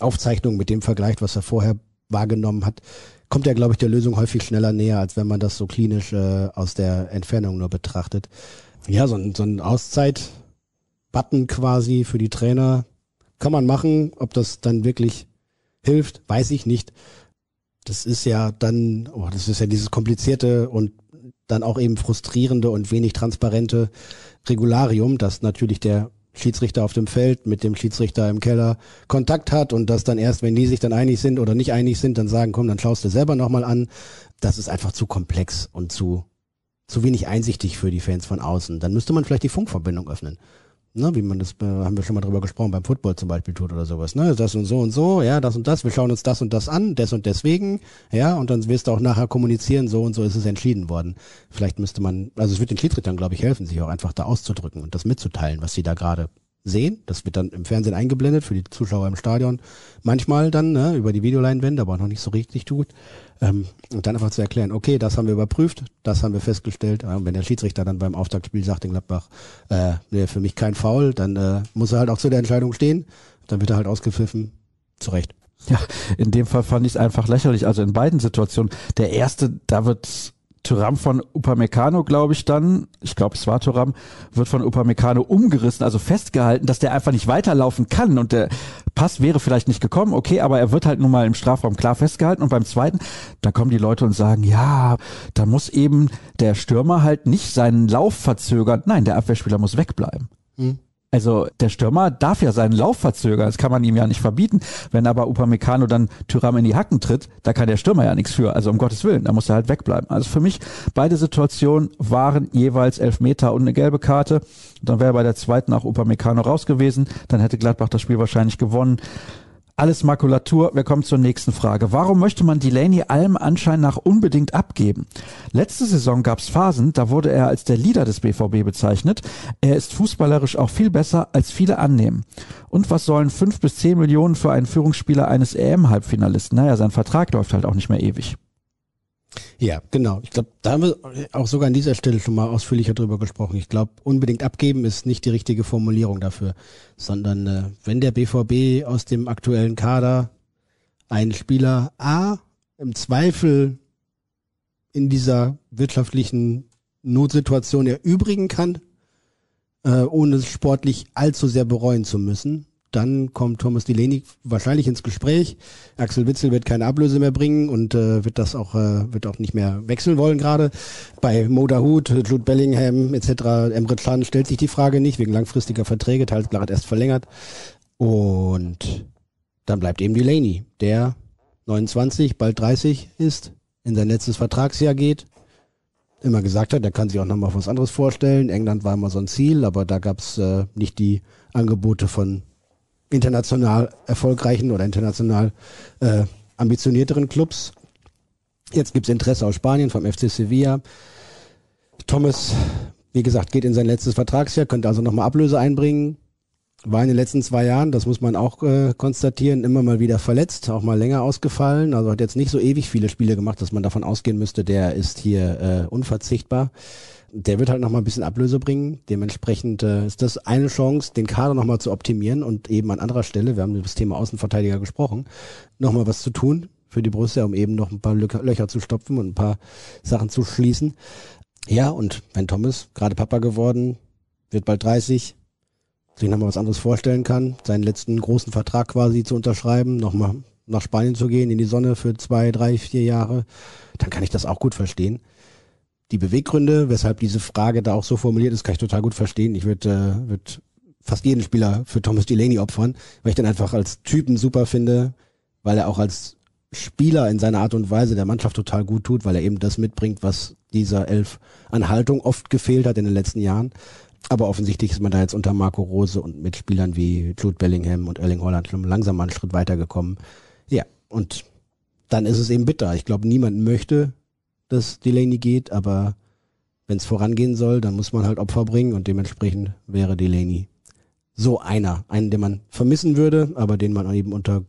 Aufzeichnung mit dem vergleicht, was er vorher wahrgenommen hat, kommt er, glaube ich, der Lösung häufig schneller näher, als wenn man das so klinisch äh, aus der Entfernung nur betrachtet. Ja, so ein, so ein Auszeit-Button quasi für die Trainer, kann man machen. Ob das dann wirklich hilft, weiß ich nicht. Das ist ja dann, oh, das ist ja dieses komplizierte und dann auch eben frustrierende und wenig transparente Regularium, dass natürlich der Schiedsrichter auf dem Feld mit dem Schiedsrichter im Keller Kontakt hat und das dann erst, wenn die sich dann einig sind oder nicht einig sind, dann sagen, komm, dann schaust du selber nochmal an. Das ist einfach zu komplex und zu, zu wenig einsichtig für die Fans von außen. Dann müsste man vielleicht die Funkverbindung öffnen ne, wie man das, äh, haben wir schon mal drüber gesprochen, beim Football zum Beispiel tut oder sowas, ne, das und so und so, ja, das und das, wir schauen uns das und das an, des und deswegen, ja, und dann wirst du auch nachher kommunizieren, so und so ist es entschieden worden. Vielleicht müsste man, also es wird den Schiedsrichtern, glaube ich, helfen, sich auch einfach da auszudrücken und das mitzuteilen, was sie da gerade sehen. Das wird dann im Fernsehen eingeblendet für die Zuschauer im Stadion. Manchmal dann ne, über die Videoleinwände, aber noch nicht so richtig gut. Ähm, und dann einfach zu erklären, okay, das haben wir überprüft, das haben wir festgestellt. Und wenn der Schiedsrichter dann beim Auftaktspiel sagt in Gladbach, äh, nee, für mich kein Foul, dann äh, muss er halt auch zu der Entscheidung stehen. Dann wird er halt ausgepfiffen. Zu Recht.
Ja, in dem Fall fand ich es einfach lächerlich. Also in beiden Situationen. Der erste, da wird Tyram von Upamecano, glaube ich dann, ich glaube es war Tyram, wird von Upamecano umgerissen, also festgehalten, dass der einfach nicht weiterlaufen kann und der Pass wäre vielleicht nicht gekommen, okay, aber er wird halt nun mal im Strafraum klar festgehalten und beim zweiten, da kommen die Leute und sagen, ja, da muss eben der Stürmer halt nicht seinen Lauf verzögern, nein, der Abwehrspieler muss wegbleiben. Hm. Also der Stürmer darf ja seinen Lauf verzögern, das kann man ihm ja nicht verbieten. Wenn aber Upamecano dann Tyram in die Hacken tritt, da kann der Stürmer ja nichts für. Also um Gottes Willen, da muss er halt wegbleiben. Also für mich, beide Situationen waren jeweils elf Meter und eine gelbe Karte. Dann wäre bei der zweiten auch Upamecano raus gewesen. Dann hätte Gladbach das Spiel wahrscheinlich gewonnen. Alles Makulatur. Wir kommen zur nächsten Frage. Warum möchte man Delaney allem Anschein nach unbedingt abgeben? Letzte Saison gab es Phasen, da wurde er als der Leader des BVB bezeichnet. Er ist fußballerisch auch viel besser, als viele annehmen. Und was sollen fünf bis zehn Millionen für einen Führungsspieler eines EM-Halbfinalisten? Naja, sein Vertrag läuft halt auch nicht mehr ewig.
Ja, genau. Ich glaube, da haben wir auch sogar an dieser Stelle schon mal ausführlicher drüber gesprochen. Ich glaube, unbedingt abgeben ist nicht die richtige Formulierung dafür, sondern äh, wenn der BVB aus dem aktuellen Kader einen Spieler A im Zweifel in dieser wirtschaftlichen Notsituation erübrigen kann, äh, ohne es sportlich allzu sehr bereuen zu müssen, dann kommt Thomas Delaney wahrscheinlich ins Gespräch. Axel Witzel wird keine Ablöse mehr bringen und äh, wird das auch äh, wird auch nicht mehr wechseln wollen gerade. Bei Moda Hut, Jude Bellingham etc. Emre Can stellt sich die Frage nicht wegen langfristiger Verträge, teils gerade erst verlängert. Und dann bleibt eben Delaney, der 29, bald 30 ist, in sein letztes Vertragsjahr geht. Immer gesagt hat, er kann sich auch nochmal was anderes vorstellen. England war immer so ein Ziel, aber da gab's äh, nicht die Angebote von international erfolgreichen oder international äh, ambitionierteren Clubs. Jetzt gibt's Interesse aus Spanien vom FC Sevilla. Thomas, wie gesagt, geht in sein letztes Vertragsjahr, könnte also nochmal Ablöse einbringen. War in den letzten zwei Jahren, das muss man auch äh, konstatieren, immer mal wieder verletzt, auch mal länger ausgefallen. Also hat jetzt nicht so ewig viele Spiele gemacht, dass man davon ausgehen müsste, der ist hier äh, unverzichtbar der wird halt nochmal ein bisschen Ablöse bringen. Dementsprechend äh, ist das eine Chance, den Kader nochmal zu optimieren und eben an anderer Stelle, wir haben über das Thema Außenverteidiger gesprochen, nochmal was zu tun für die Borussia, um eben noch ein paar Lö Löcher zu stopfen und ein paar Sachen zu schließen. Ja, und wenn Thomas, gerade Papa geworden, wird bald 30, sich nochmal was anderes vorstellen kann, seinen letzten großen Vertrag quasi zu unterschreiben, nochmal nach Spanien zu gehen, in die Sonne für zwei, drei, vier Jahre, dann kann ich das auch gut verstehen die Beweggründe, weshalb diese Frage da auch so formuliert ist, kann ich total gut verstehen. Ich würde äh, würd fast jeden Spieler für Thomas Delaney opfern, weil ich den einfach als Typen super finde, weil er auch als Spieler in seiner Art und Weise der Mannschaft total gut tut, weil er eben das mitbringt, was dieser Elf an Haltung oft gefehlt hat in den letzten Jahren. Aber offensichtlich ist man da jetzt unter Marco Rose und mit Spielern wie Jude Bellingham und Erling Holland schon langsam einen Schritt weitergekommen. Ja, und dann ist es eben bitter. Ich glaube, niemand möchte, dass Delaney geht, aber wenn es vorangehen soll, dann muss man halt Opfer bringen und dementsprechend wäre Delaney so einer, einen, den man vermissen würde, aber den man eben unter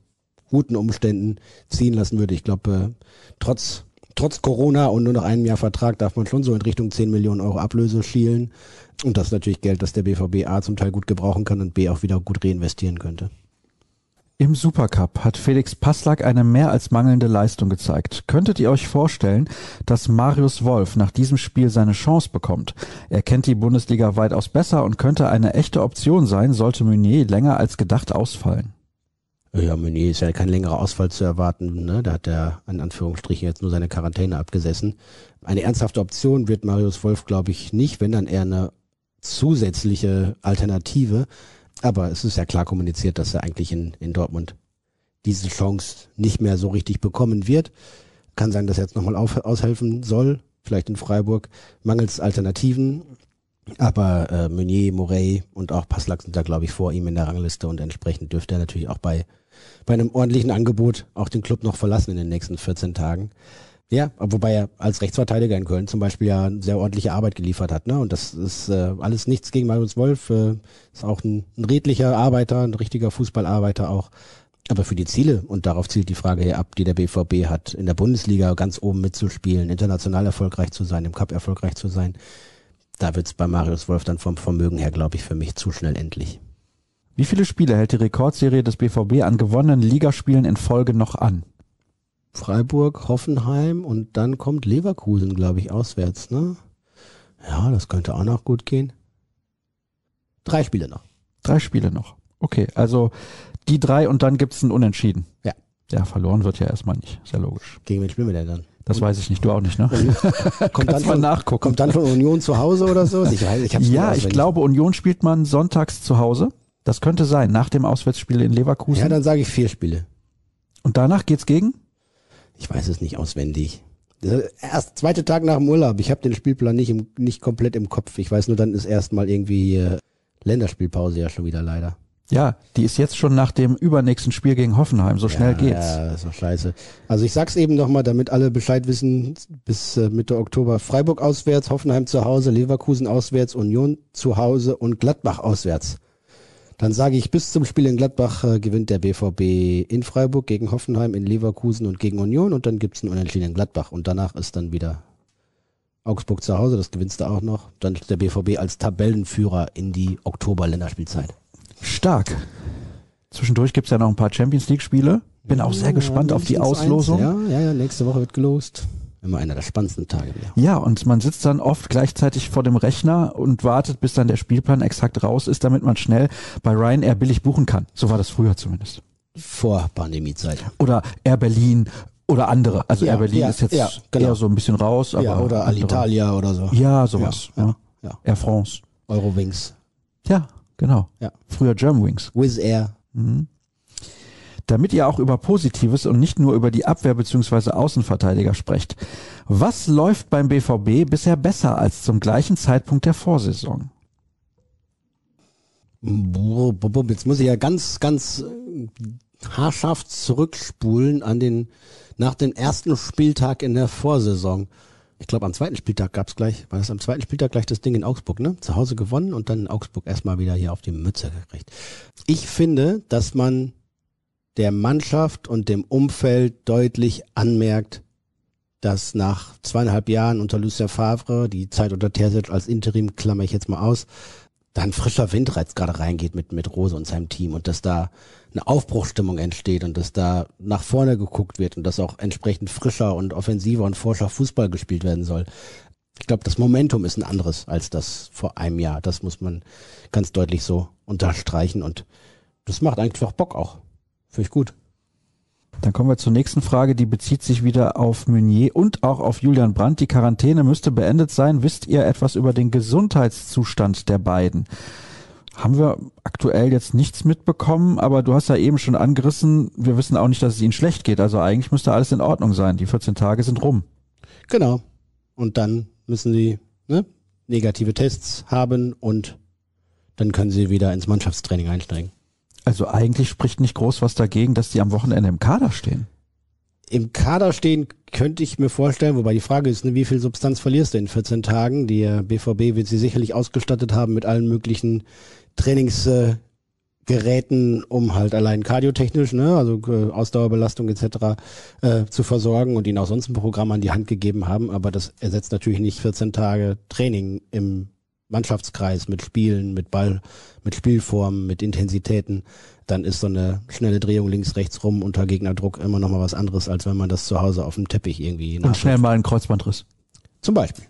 guten Umständen ziehen lassen würde. Ich glaube, äh, trotz trotz Corona und nur noch einem Jahr Vertrag darf man schon so in Richtung 10 Millionen Euro Ablöse schielen. Und das ist natürlich Geld, das der BVB A zum Teil gut gebrauchen kann und B auch wieder gut reinvestieren könnte.
Im Supercup hat Felix Passlack eine mehr als mangelnde Leistung gezeigt. Könntet ihr euch vorstellen, dass Marius Wolf nach diesem Spiel seine Chance bekommt? Er kennt die Bundesliga weitaus besser und könnte eine echte Option sein, sollte Meunier länger als gedacht ausfallen.
Ja, Meunier ist ja kein längerer Ausfall zu erwarten. Ne? Da hat er in Anführungsstrichen jetzt nur seine Quarantäne abgesessen. Eine ernsthafte Option wird Marius Wolf, glaube ich, nicht, wenn dann eher eine zusätzliche Alternative. Aber es ist ja klar kommuniziert, dass er eigentlich in, in Dortmund diese Chance nicht mehr so richtig bekommen wird. Kann sein, dass er jetzt nochmal aushelfen soll, vielleicht in Freiburg, mangels Alternativen. Aber äh, Meunier, Morey und auch Passlack sind da, glaube ich, vor ihm in der Rangliste und entsprechend dürfte er natürlich auch bei, bei einem ordentlichen Angebot auch den Club noch verlassen in den nächsten 14 Tagen. Ja, wobei er als Rechtsverteidiger in Köln zum Beispiel ja sehr ordentliche Arbeit geliefert hat. Ne? Und das ist äh, alles nichts gegen Marius Wolf. Äh, ist auch ein, ein redlicher Arbeiter, ein richtiger Fußballarbeiter auch. Aber für die Ziele, und darauf zielt die Frage hier ab, die der BVB hat, in der Bundesliga ganz oben mitzuspielen, international erfolgreich zu sein, im Cup erfolgreich zu sein, da wird's bei Marius Wolf dann vom Vermögen her, glaube ich, für mich zu schnell endlich.
Wie viele Spiele hält die Rekordserie des BVB an gewonnenen Ligaspielen in Folge noch an?
Freiburg, Hoffenheim und dann kommt Leverkusen, glaube ich, auswärts, ne? Ja, das könnte auch noch gut gehen. Drei Spiele noch.
Drei Spiele noch. Okay, also die drei und dann gibt's ein Unentschieden.
Ja.
Ja, verloren wird ja erstmal nicht. Sehr logisch.
Gegen wen spielen wir denn dann?
Das weiß ich nicht, du auch nicht, ne?
kommt, dann
mal
von,
nachgucken.
kommt dann von Union zu Hause oder so? Ich weiß, ich hab's
Ja, ich glaube, Union spielt man sonntags zu Hause. Das könnte sein, nach dem Auswärtsspiel in Leverkusen.
Ja, dann sage ich vier Spiele.
und danach geht's gegen?
Ich weiß es nicht auswendig. Erst zweite Tag nach dem Urlaub. Ich habe den Spielplan nicht, im, nicht komplett im Kopf. Ich weiß nur, dann ist erstmal irgendwie äh, Länderspielpause ja schon wieder leider.
Ja, die ist jetzt schon nach dem übernächsten Spiel gegen Hoffenheim. So schnell
ja,
geht's.
Ja, ist doch scheiße. Also ich sag's eben nochmal, damit alle Bescheid wissen, bis äh, Mitte Oktober Freiburg auswärts, Hoffenheim zu Hause, Leverkusen auswärts, Union zu Hause und Gladbach auswärts. Dann sage ich, bis zum Spiel in Gladbach äh, gewinnt der BVB in Freiburg gegen Hoffenheim, in Leverkusen und gegen Union und dann gibt's einen Unentschieden in Gladbach und danach ist dann wieder Augsburg zu Hause, das gewinnst du auch noch. Dann ist der BVB als Tabellenführer in die Oktober-Länderspielzeit.
Stark. Zwischendurch gibt's ja noch ein paar Champions League Spiele. Bin auch sehr gespannt auf die Auslosung.
Eins, ja, ja, ja, nächste Woche wird gelost. Immer einer der spannendsten Tage wieder.
Ja, und man sitzt dann oft gleichzeitig vor dem Rechner und wartet, bis dann der Spielplan exakt raus ist, damit man schnell bei Ryanair billig buchen kann. So war das früher zumindest.
Vor Pandemiezeit.
Oder Air Berlin oder andere. Also
Ja,
Air Berlin
ja,
ist jetzt
ja, genau.
eher so ein bisschen raus. Aber
ja, oder Alitalia oder so.
Ja, sowas.
Ja,
Ja,
ja.
Air France.
Eurowings.
Ja, genau.
Ja.
Früher Germanwings.
Wizz Air.
Damit ihr auch über Positives und nicht nur über die Abwehr bzw. Außenverteidiger sprecht. Was läuft beim BVB bisher besser als zum gleichen Zeitpunkt der Vorsaison?
Jetzt muss ich ja ganz, ganz äh, haarscharf zurückspulen an den, nach dem ersten Spieltag in der Vorsaison. Ich glaube, am zweiten Spieltag gab's gleich, war das am zweiten Spieltag gleich das Ding in Augsburg, ne? Zu Hause gewonnen und dann in Augsburg erstmal wieder hier auf die Mütze gekriegt. Ich finde, dass man der Mannschaft und dem Umfeld deutlich anmerkt, dass nach zweieinhalb Jahren unter Lucien Favre, die Zeit unter Terzic als Interim klammer ich jetzt mal aus, da ein frischer Wind jetzt gerade reingeht mit, mit Rose und seinem Team und dass da eine Aufbruchstimmung entsteht und dass da nach vorne geguckt wird und dass auch entsprechend frischer und offensiver und forscher Fußball gespielt werden soll. Ich glaube, das Momentum ist ein anderes als das vor einem Jahr. Das muss man ganz deutlich so unterstreichen und das macht einfach Bock auch. Finde ich gut.
Dann kommen wir zur nächsten Frage, die bezieht sich wieder auf Meunier und auch auf Julian Brandt. Die Quarantäne müsste beendet sein. Wisst ihr etwas über den Gesundheitszustand der beiden? Haben wir aktuell jetzt nichts mitbekommen, aber du hast ja eben schon angerissen, wir wissen auch nicht, dass es ihnen schlecht geht. Also eigentlich müsste alles in Ordnung sein. Die 14 Tage sind rum.
Genau. Und dann müssen sie ne, negative Tests haben und dann können sie wieder ins Mannschaftstraining einsteigen.
Also eigentlich spricht nicht groß was dagegen, dass die am Wochenende im Kader stehen.
Im Kader stehen könnte ich mir vorstellen, wobei die Frage ist, ne, wie viel Substanz verlierst du in 14 Tagen? Die äh, BVB wird sie sicherlich ausgestattet haben mit allen möglichen Trainingsgeräten, äh, Geräten, um halt allein kardiotechnisch, ne, also äh, Ausdauerbelastung etc. Äh, zu versorgen und ihnen auch sonst ein Programm an die Hand gegeben haben. Aber das ersetzt natürlich nicht 14 Tage Training im Mannschaftskreis mit Spielen, mit Ball, mit Spielformen, mit Intensitäten, dann ist so eine schnelle Drehung links, rechts rum unter Gegnerdruck immer noch mal was anderes, als wenn man das zu Hause auf dem Teppich irgendwie
Und schnell mal einen Kreuzbandriss.
Zum Beispiel.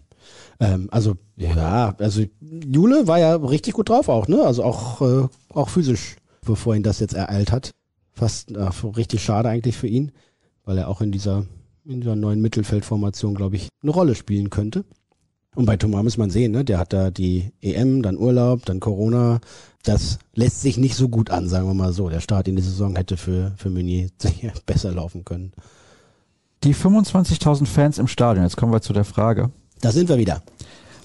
Ähm, also, ja, also Jule war ja richtig gut drauf auch, ne? Also auch, äh, auch physisch, bevor ihn das jetzt ereilt hat. Fast äh, richtig schade eigentlich für ihn, weil er auch in dieser, in dieser neuen Mittelfeldformation, glaube ich, eine Rolle spielen könnte. Und bei Thomas muss man sehen, ne? der hat da die EM, dann Urlaub, dann Corona. Das lässt sich nicht so gut an, sagen wir mal so. Der Start in die Saison hätte für, für Meunier sicher besser laufen können.
Die 25.000 Fans im Stadion, jetzt kommen wir zu der Frage.
Da sind wir wieder.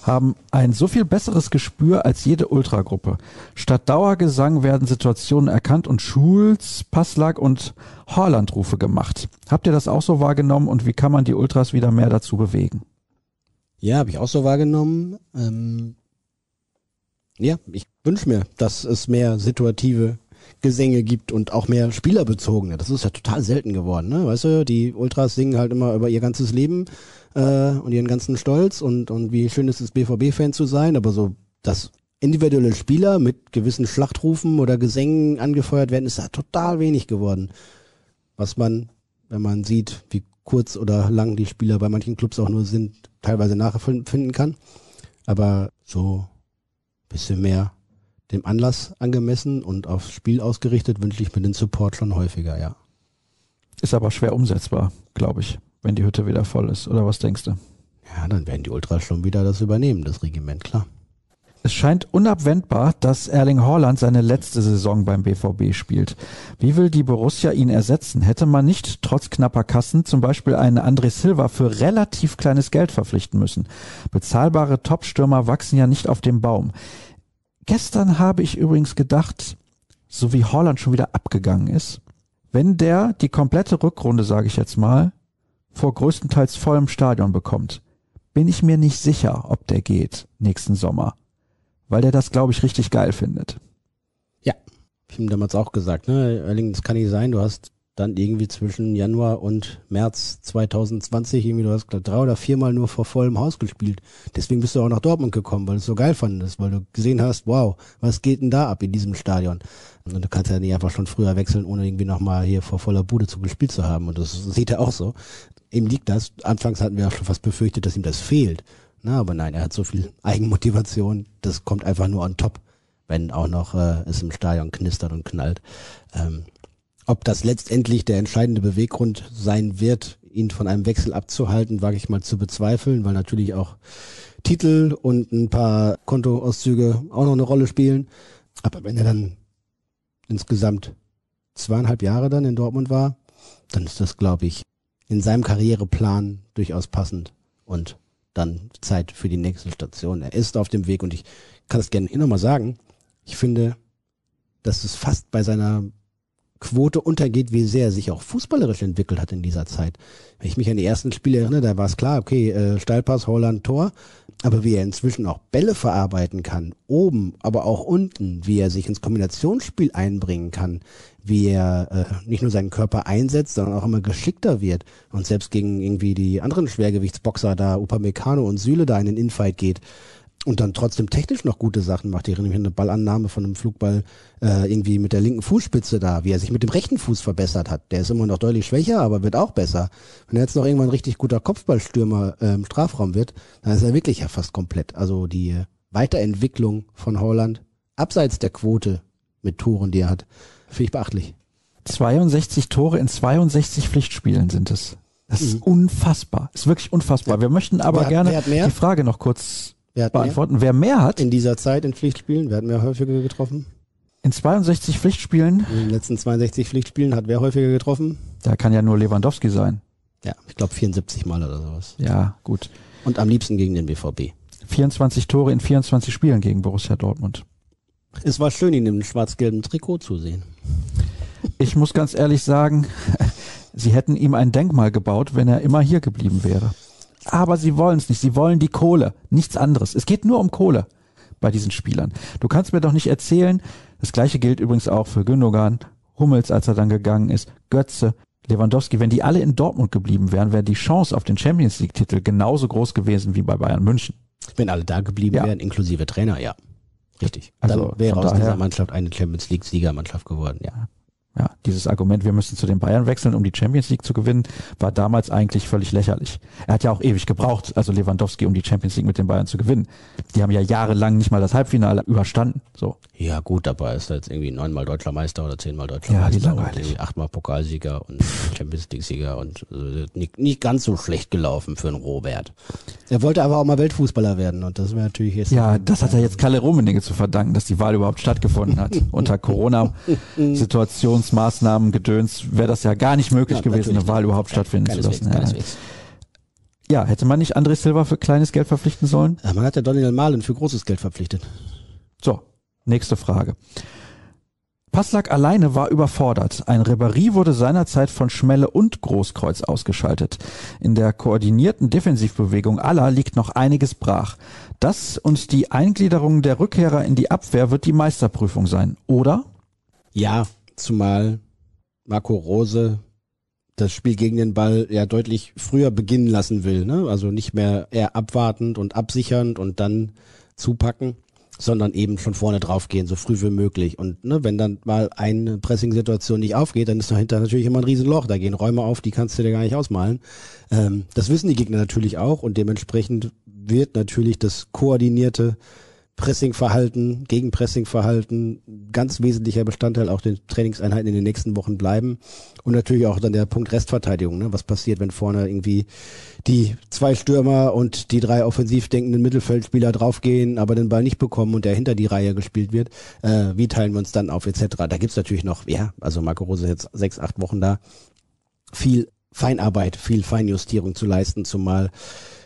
haben ein so viel besseres Gespür als jede Ultragruppe. Statt Dauergesang werden Situationen erkannt und Schulz, Passlag und Horlandrufe gemacht. Habt ihr das auch so wahrgenommen und wie kann man die Ultras wieder mehr dazu bewegen?
Ja, habe ich auch so wahrgenommen. Ähm, ja, ich wünsche mir, dass es mehr situative Gesänge gibt und auch mehr spielerbezogene. Das ist ja total selten geworden, ne? Weißt du, die Ultras singen halt immer über ihr ganzes Leben äh, und ihren ganzen Stolz und, und wie schön ist es, BVB-Fan zu sein, aber so das individuelle Spieler mit gewissen Schlachtrufen oder Gesängen angefeuert werden, ist ja total wenig geworden. Was man, wenn man sieht, wie kurz oder lang die Spieler bei manchen Clubs auch nur sind, teilweise nachfinden kann. Aber so bisschen mehr dem Anlass angemessen und aufs Spiel ausgerichtet wünsche ich mir den Support schon häufiger, ja.
Ist aber schwer umsetzbar, glaube ich, wenn die Hütte wieder voll ist. Oder was denkst du?
Ja, dann werden die Ultras schon wieder das übernehmen, das Regiment, klar.
Es scheint unabwendbar, dass Erling Haaland seine letzte Saison beim BVB spielt. Wie will die Borussia ihn ersetzen? Hätte man nicht trotz knapper Kassen zum Beispiel einen André Silva für relativ kleines Geld verpflichten müssen? Bezahlbare Topstürmer wachsen ja nicht auf dem Baum. Gestern habe ich übrigens gedacht, so wie Holland schon wieder abgegangen ist, wenn der die komplette Rückrunde, sage ich jetzt mal, vor größtenteils vollem Stadion bekommt, bin ich mir nicht sicher, ob der geht nächsten Sommer, weil der das, glaube ich, richtig geil findet.
Ja, ich habe damals auch gesagt, ne, Erling, das kann nicht sein, du hast dann irgendwie zwischen Januar und März 2020 irgendwie, du hast glaub, drei oder viermal nur vor vollem Haus gespielt. Deswegen bist du auch nach Dortmund gekommen, weil du es so geil fandest, weil du gesehen hast, wow, was geht denn da ab in diesem Stadion? Und du kannst ja nicht einfach schon früher wechseln, ohne irgendwie nochmal hier vor voller Bude zu gespielt zu haben. Und das sieht er auch so. Ihm liegt das. Anfangs hatten wir auch schon fast befürchtet, dass ihm das fehlt. Na, aber nein, er hat so viel Eigenmotivation, das kommt einfach nur on top, wenn auch noch äh, es im Stadion knistert und knallt. Ähm, ob das letztendlich der entscheidende Beweggrund sein wird, ihn von einem Wechsel abzuhalten, wage ich mal zu bezweifeln, weil natürlich auch Titel und ein paar Kontoauszüge auch noch eine Rolle spielen. Aber wenn er dann insgesamt zweieinhalb Jahre dann in Dortmund war, dann ist das, glaube ich, in seinem Karriereplan durchaus passend und dann Zeit für die nächste Station. Er ist auf dem Weg und ich kann es gerne hier nochmal sagen. Ich finde, dass es fast bei seiner Quote untergeht, wie sehr er sich auch fußballerisch entwickelt hat in dieser Zeit. Wenn ich mich an die ersten Spiele erinnere, da war es klar, okay, äh, Steilpass, Holland, Tor, aber wie er inzwischen auch Bälle verarbeiten kann, oben, aber auch unten, wie er sich ins Kombinationsspiel einbringen kann, wie er äh, nicht nur seinen Körper einsetzt, sondern auch immer geschickter wird und selbst gegen irgendwie die anderen Schwergewichtsboxer da, Upamecano und Süle da in den Infight geht und dann trotzdem technisch noch gute Sachen macht. Ich erinnere mich an eine Ballannahme von einem Flugball äh, irgendwie mit der linken Fußspitze da, wie er sich mit dem rechten Fuß verbessert hat. Der ist immer noch deutlich schwächer, aber wird auch besser. Wenn er jetzt noch irgendwann ein richtig guter Kopfballstürmer äh, im Strafraum wird, dann ist er wirklich ja fast komplett. Also die Weiterentwicklung von Holland abseits der Quote mit Toren, die er hat, finde ich beachtlich.
62 Tore in 62 Pflichtspielen sind es. Das ist mhm. unfassbar. Ist wirklich unfassbar. Wir möchten aber wer, gerne die Frage noch kurz beantworten. Mehr? Wer mehr hat?
In dieser Zeit in Pflichtspielen, wer hat mehr häufiger getroffen?
In 62 Pflichtspielen?
In den letzten 62 Pflichtspielen hat wer häufiger getroffen?
Da kann ja nur Lewandowski sein.
Ja, ich glaube 74 Mal oder sowas.
Ja, gut.
Und am liebsten gegen den BVB.
24 Tore in 24 Spielen gegen Borussia Dortmund.
Es war schön, ihn im schwarz-gelben Trikot zu sehen.
Ich muss ganz ehrlich sagen, sie hätten ihm ein Denkmal gebaut, wenn er immer hier geblieben wäre. Aber sie wollen es nicht. Sie wollen die Kohle. Nichts anderes. Es geht nur um Kohle bei diesen Spielern. Du kannst mir doch nicht erzählen, das gleiche gilt übrigens auch für Gündogan, Hummels, als er dann gegangen ist, Götze, Lewandowski, wenn die alle in Dortmund geblieben wären, wäre die Chance auf den Champions League Titel genauso groß gewesen wie bei Bayern München.
Wenn alle da geblieben ja. wären, inklusive Trainer, ja. Richtig. Also dann wäre aus daher, dieser Mannschaft eine Champions League Siegermannschaft geworden, ja
ja, dieses Argument, wir müssen zu den Bayern wechseln, um die Champions League zu gewinnen, war damals eigentlich völlig lächerlich. Er hat ja auch ewig gebraucht, also Lewandowski, um die Champions League mit den Bayern zu gewinnen. Die haben ja jahrelang nicht mal das Halbfinale überstanden. So.
Ja gut, dabei ist er jetzt irgendwie neunmal deutscher Meister oder zehnmal deutscher ja, Meister und irgendwie achtmal Pokalsieger und Champions League Sieger und also nicht, nicht ganz so schlecht gelaufen für einen Robert. Er wollte aber auch mal Weltfußballer werden und das wäre natürlich
jetzt. Ja, das hat er jetzt Kalle Rummenigge zu verdanken, dass die Wahl überhaupt stattgefunden hat. Unter Corona-Situation Maßnahmen gedöns, wäre das ja gar nicht möglich ja, gewesen, eine Wahl überhaupt stattfinden zu lassen. Ja. Ja, hätte man nicht André Silva für kleines Geld verpflichten sollen?
Ja, man hat ja Daniel Malen für großes Geld verpflichtet.
So, nächste Frage. Passlack alleine war überfordert. Ein Ribéry wurde seinerzeit von Schmelle und Großkreuz ausgeschaltet. In der koordinierten Defensivbewegung aller liegt noch einiges brach. Das und die Eingliederung der Rückkehrer in die Abwehr wird die Meisterprüfung sein, oder?
Ja, zumal Marco Rose das Spiel gegen den Ball ja deutlich früher beginnen lassen will. Ne? Also nicht mehr eher abwartend und absichernd und dann zupacken, sondern eben schon vorne draufgehen, so früh wie möglich. Und ne, wenn dann mal eine Pressing-Situation nicht aufgeht, dann ist dahinter natürlich immer ein Riesenloch. Da gehen Räume auf, die kannst du dir gar nicht ausmalen. Ähm, das wissen die Gegner natürlich auch und dementsprechend wird natürlich das koordinierte Pressingverhalten, Gegenpressingverhalten ganz wesentlicher Bestandteil auch den Trainingseinheiten in den nächsten Wochen bleiben. Und natürlich auch dann der Punkt Restverteidigung. Ne? Was passiert, wenn vorne irgendwie die zwei Stürmer und die drei offensiv denkenden Mittelfeldspieler draufgehen, aber den Ball nicht bekommen und der hinter die Reihe gespielt wird? Äh, wie teilen wir uns dann auf etc.? Da gibt's natürlich noch, ja, also Marco Rose ist jetzt sechs, acht Wochen da, viel Feinarbeit, viel Feinjustierung zu leisten, zumal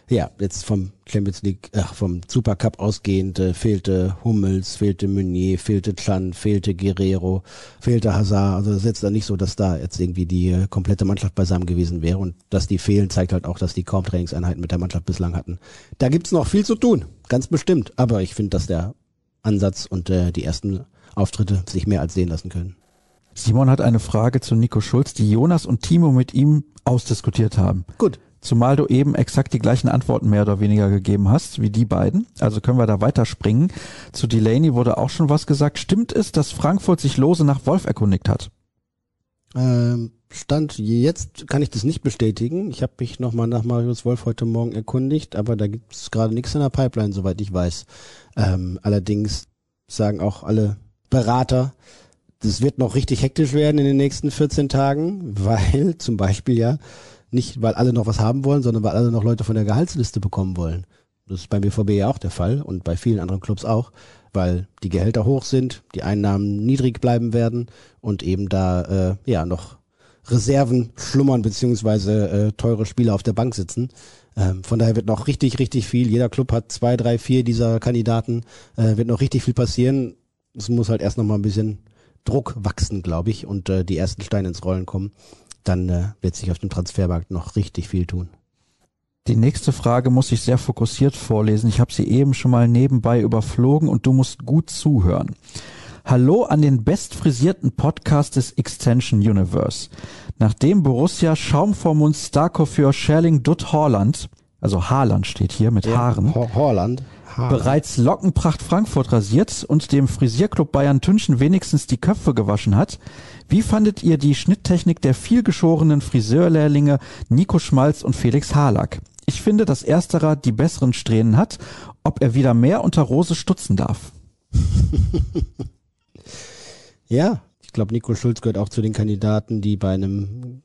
ja, jetzt vom Champions League, ach, vom Supercup ausgehend äh, fehlte Hummels, fehlte Meunier, fehlte Chan, fehlte Guerrero, fehlte Hazard. Also das ist jetzt dann nicht so, dass da jetzt irgendwie die äh, komplette Mannschaft beisammen gewesen wäre. Und dass die fehlen, zeigt halt auch, dass die kaum Trainingseinheiten mit der Mannschaft bislang hatten. Da gibt's noch viel zu tun, ganz bestimmt. Aber ich finde, dass der Ansatz und äh, die ersten Auftritte sich mehr als sehen lassen können.
Simon hat eine Frage zu Nico Schulz, die Jonas und Timo mit ihm ausdiskutiert haben.
Gut.
Zumal du eben exakt die gleichen Antworten mehr oder weniger gegeben hast wie die beiden. Also können wir da weiterspringen. Zu Delaney wurde auch schon was gesagt. Stimmt es, dass Frankfurt sich lose nach Wolf erkundigt hat?
Ähm, Stand jetzt kann ich das nicht bestätigen. Ich habe mich nochmal nach Marius Wolf heute Morgen erkundigt, aber da gibt es gerade nichts in der Pipeline, soweit ich weiß. Ähm, allerdings sagen auch alle Berater, das wird noch richtig hektisch werden in den nächsten 14 Tagen, weil zum Beispiel ja nicht, weil alle noch was haben wollen, sondern weil alle noch Leute von der Gehaltsliste bekommen wollen. Das ist beim BVB ja auch der Fall und bei vielen anderen Clubs auch, weil die Gehälter hoch sind, die Einnahmen niedrig bleiben werden und eben da äh, ja noch Reserven schlummern beziehungsweise äh, teure Spieler auf der Bank sitzen. Ähm, von daher wird noch richtig, richtig viel. Jeder Club hat zwei, drei, vier dieser Kandidaten. Äh, wird noch richtig viel passieren. Es muss halt erst noch mal ein bisschen Druck wachsen, glaube ich, und äh, die ersten Steine ins Rollen kommen dann äh, wird sich auf dem Transfermarkt noch richtig viel tun.
Die nächste Frage muss ich sehr fokussiert vorlesen. Ich habe sie eben schon mal nebenbei überflogen und du musst gut zuhören. Hallo an den bestfrisierten Podcast des Extension Universe. Nachdem Borussia Schaum vor Mund Starkov für Scherling Dutt Horland, also Haarland steht hier mit
Ja,
Haaren,
Ho- Horland.
Bereits Lockenpracht Frankfurt rasiert und dem Frisierclub Bayern Tünchen wenigstens die Köpfe gewaschen hat. Wie fandet ihr die Schnitttechnik der vielgeschorenen Friseurlehrlinge Nico Schmalz und Felix Harlack? Ich finde, dass ersterer die besseren Strähnen hat, ob er wieder mehr unter Rose stutzen darf.
Ja, ich glaube, Nico Schulz gehört auch zu den Kandidaten, die bei einem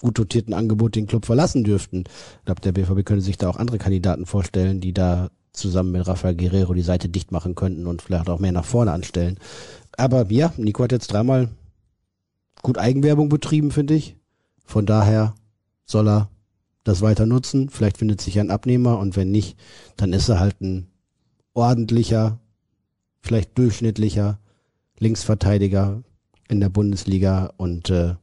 gut dotierten Angebot den Club verlassen dürften. Ich glaube, der BVB könnte sich da auch andere Kandidaten vorstellen, die da zusammen mit Rafael Guerrero die Seite dicht machen könnten und vielleicht auch mehr nach vorne anstellen. Aber ja, Nico hat jetzt dreimal gut Eigenwerbung betrieben, finde ich. Von daher soll er das weiter nutzen. Vielleicht findet sich ein Abnehmer und wenn nicht, dann ist er halt ein ordentlicher, vielleicht durchschnittlicher Linksverteidiger in der Bundesliga und äh,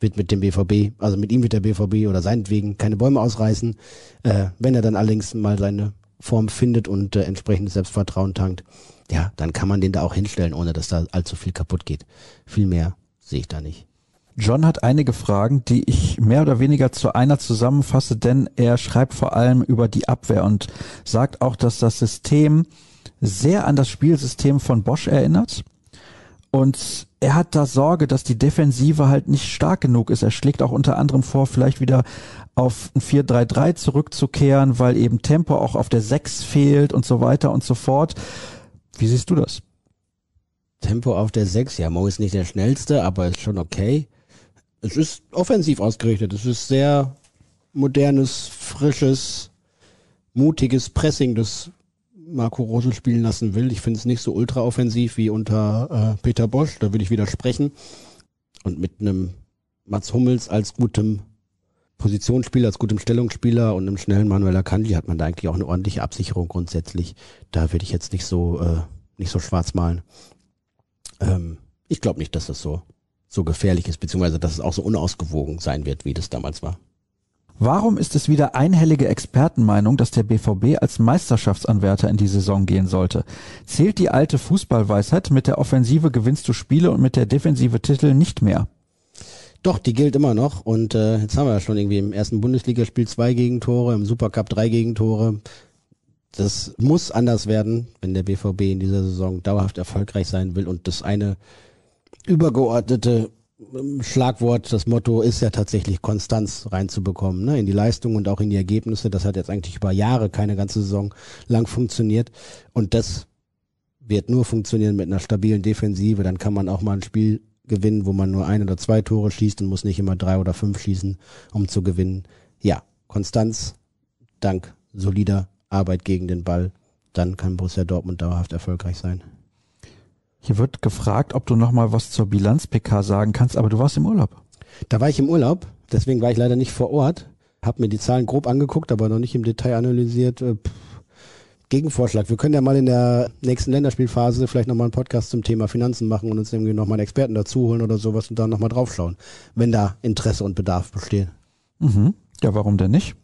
wird mit dem BVB, also mit ihm wird der BVB oder seinetwegen keine Bäume ausreißen. Äh, wenn er dann allerdings mal seine Form findet und äh, entsprechendes Selbstvertrauen tankt, ja, dann kann man den da auch hinstellen, ohne dass da allzu viel kaputt geht. Viel mehr sehe ich da nicht.
John hat einige Fragen, die ich mehr oder weniger zu einer zusammenfasse, denn er schreibt vor allem über die Abwehr und sagt auch, dass das System sehr an das Spielsystem von Bosch erinnert. Und er hat da Sorge, dass die Defensive halt nicht stark genug ist. Er schlägt auch unter anderem vor, vielleicht wieder auf ein 4-3-3 zurückzukehren, weil eben Tempo auch auf der 6 fehlt und so weiter und so fort. Wie siehst du das?
Tempo auf der 6, ja, Mo ist nicht der schnellste, aber ist schon okay. Es ist offensiv ausgerichtet. Es ist sehr modernes, frisches, mutiges Pressing, das Marco Rose spielen lassen will. Ich finde es nicht so ultra offensiv wie unter äh, Peter Bosch, da würde ich widersprechen. Und mit einem Mats Hummels als gutem Positionsspieler, als gutem Stellungsspieler und einem schnellen Manuel Akanji hat man da eigentlich auch eine ordentliche Absicherung grundsätzlich. Da würde ich jetzt nicht so, äh, nicht so schwarz malen. Ähm, ich glaube nicht, dass das so, so gefährlich ist, beziehungsweise dass es auch so unausgewogen sein wird, wie das damals war.
Warum ist es wieder einhellige Expertenmeinung, dass der BVB als Meisterschaftsanwärter in die Saison gehen sollte? Zählt die alte Fußballweisheit, mit der Offensive gewinnst du Spiele und mit der Defensive Titel nicht mehr?
Doch, die gilt immer noch. Und äh, jetzt haben wir ja schon irgendwie im ersten Bundesligaspiel zwei Gegentore, im Supercup drei Gegentore. Das muss anders werden, wenn der BVB in dieser Saison dauerhaft erfolgreich sein will. Und das eine übergeordnete Schlagwort, das Motto ist ja tatsächlich Konstanz reinzubekommen, ne, in die Leistung und auch in die Ergebnisse. Das hat jetzt eigentlich über Jahre keine ganze Saison lang funktioniert. Und das wird nur funktionieren mit einer stabilen Defensive. Dann kann man auch mal ein Spiel gewinnen, wo man nur ein oder zwei Tore schießt und muss nicht immer drei oder fünf schießen, um zu gewinnen. Ja, Konstanz, dank solider Arbeit gegen den Ball, dann kann Borussia Dortmund dauerhaft erfolgreich sein.
Hier wird gefragt, ob du noch mal was zur Bilanz-PK sagen kannst, aber du warst im Urlaub.
Da war ich im Urlaub, deswegen war ich leider nicht vor Ort. Hab mir die Zahlen grob angeguckt, aber noch nicht im Detail analysiert. Äh, pff, Gegenvorschlag. Wir können ja mal in der nächsten Länderspielphase vielleicht nochmal einen Podcast zum Thema Finanzen machen und uns irgendwie nochmal einen Experten dazu holen oder sowas und dann nochmal draufschauen, wenn da Interesse und Bedarf besteht.
Mhm. Ja, warum denn nicht?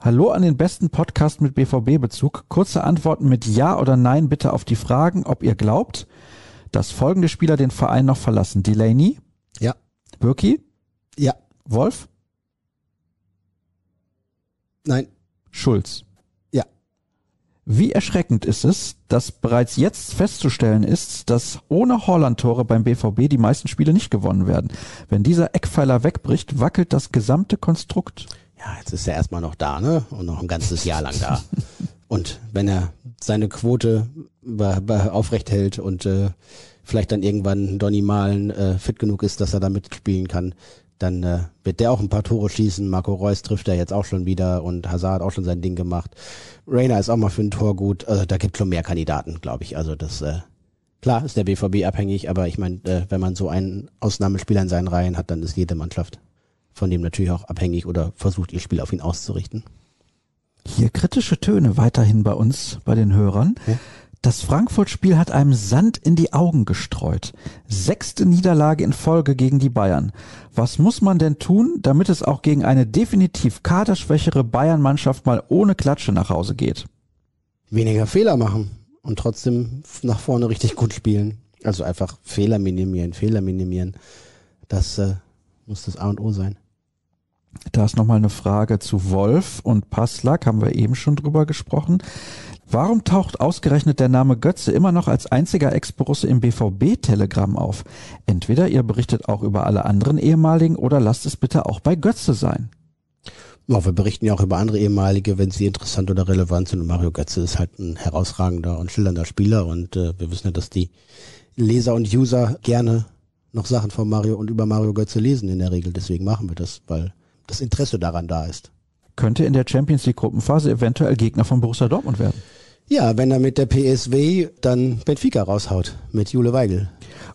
Hallo an den besten Podcast mit BVB-Bezug. Kurze Antworten mit Ja oder Nein bitte auf die Fragen, ob ihr glaubt, dass folgende Spieler den Verein noch verlassen. Delaney?
Ja.
Birki?
Ja.
Wolf?
Nein.
Schulz? Wie erschreckend ist es, dass bereits jetzt festzustellen ist, dass ohne Holland-Tore beim BVB die meisten Spiele nicht gewonnen werden. Wenn dieser Eckpfeiler wegbricht, wackelt das gesamte Konstrukt.
Ja, jetzt ist er erstmal noch da, ne? Und noch ein ganzes Jahr lang da. Und wenn er seine Quote aufrecht hält und äh, vielleicht dann irgendwann Donny Malen äh, fit genug ist, dass er da mitspielen kann, dann äh, wird der auch ein paar Tore schießen. Marco Reus trifft er jetzt auch schon wieder und Hazard hat auch schon sein Ding gemacht. Rainer ist auch mal für ein Tor gut. Also da gibt schon mehr Kandidaten, glaube ich. Also das äh, klar ist der BVB abhängig, aber ich meine, äh, wenn man so einen Ausnahmespieler in seinen Reihen hat, dann ist jede Mannschaft von dem natürlich auch abhängig oder versucht ihr Spiel auf ihn auszurichten.
Hier kritische Töne weiterhin bei uns, bei den Hörern.
Ja.
Das Frankfurt-Spiel hat einem Sand in die Augen gestreut. Sechste Niederlage in Folge gegen die Bayern. Was muss man denn tun, damit es auch gegen eine definitiv kaderschwächere Bayern-Mannschaft mal ohne Klatsche nach Hause geht?
Weniger Fehler machen und trotzdem nach vorne richtig gut spielen. Also einfach Fehler minimieren, Fehler minimieren. Das äh, muss das A und O sein.
Da ist nochmal eine Frage zu Wolf und Passlack, haben wir eben schon drüber gesprochen. Warum taucht ausgerechnet der Name Götze immer noch als einziger Ex-Borusse im BVB-Telegramm auf? Entweder ihr berichtet auch über alle anderen ehemaligen oder lasst es bitte auch bei Götze sein.
Ja, wir berichten ja auch über andere ehemalige, wenn sie interessant oder relevant sind. Und Mario Götze ist halt ein herausragender und schillernder Spieler. Und äh, wir wissen ja, dass die Leser und User gerne noch Sachen von Mario und über Mario Götze lesen in der Regel. Deswegen machen wir das, weil das Interesse daran da ist.
Könnte in der Champions League Gruppenphase eventuell Gegner von Borussia Dortmund werden.
Ja, wenn er mit der PSW dann Benfica raushaut, mit Jule Weigel.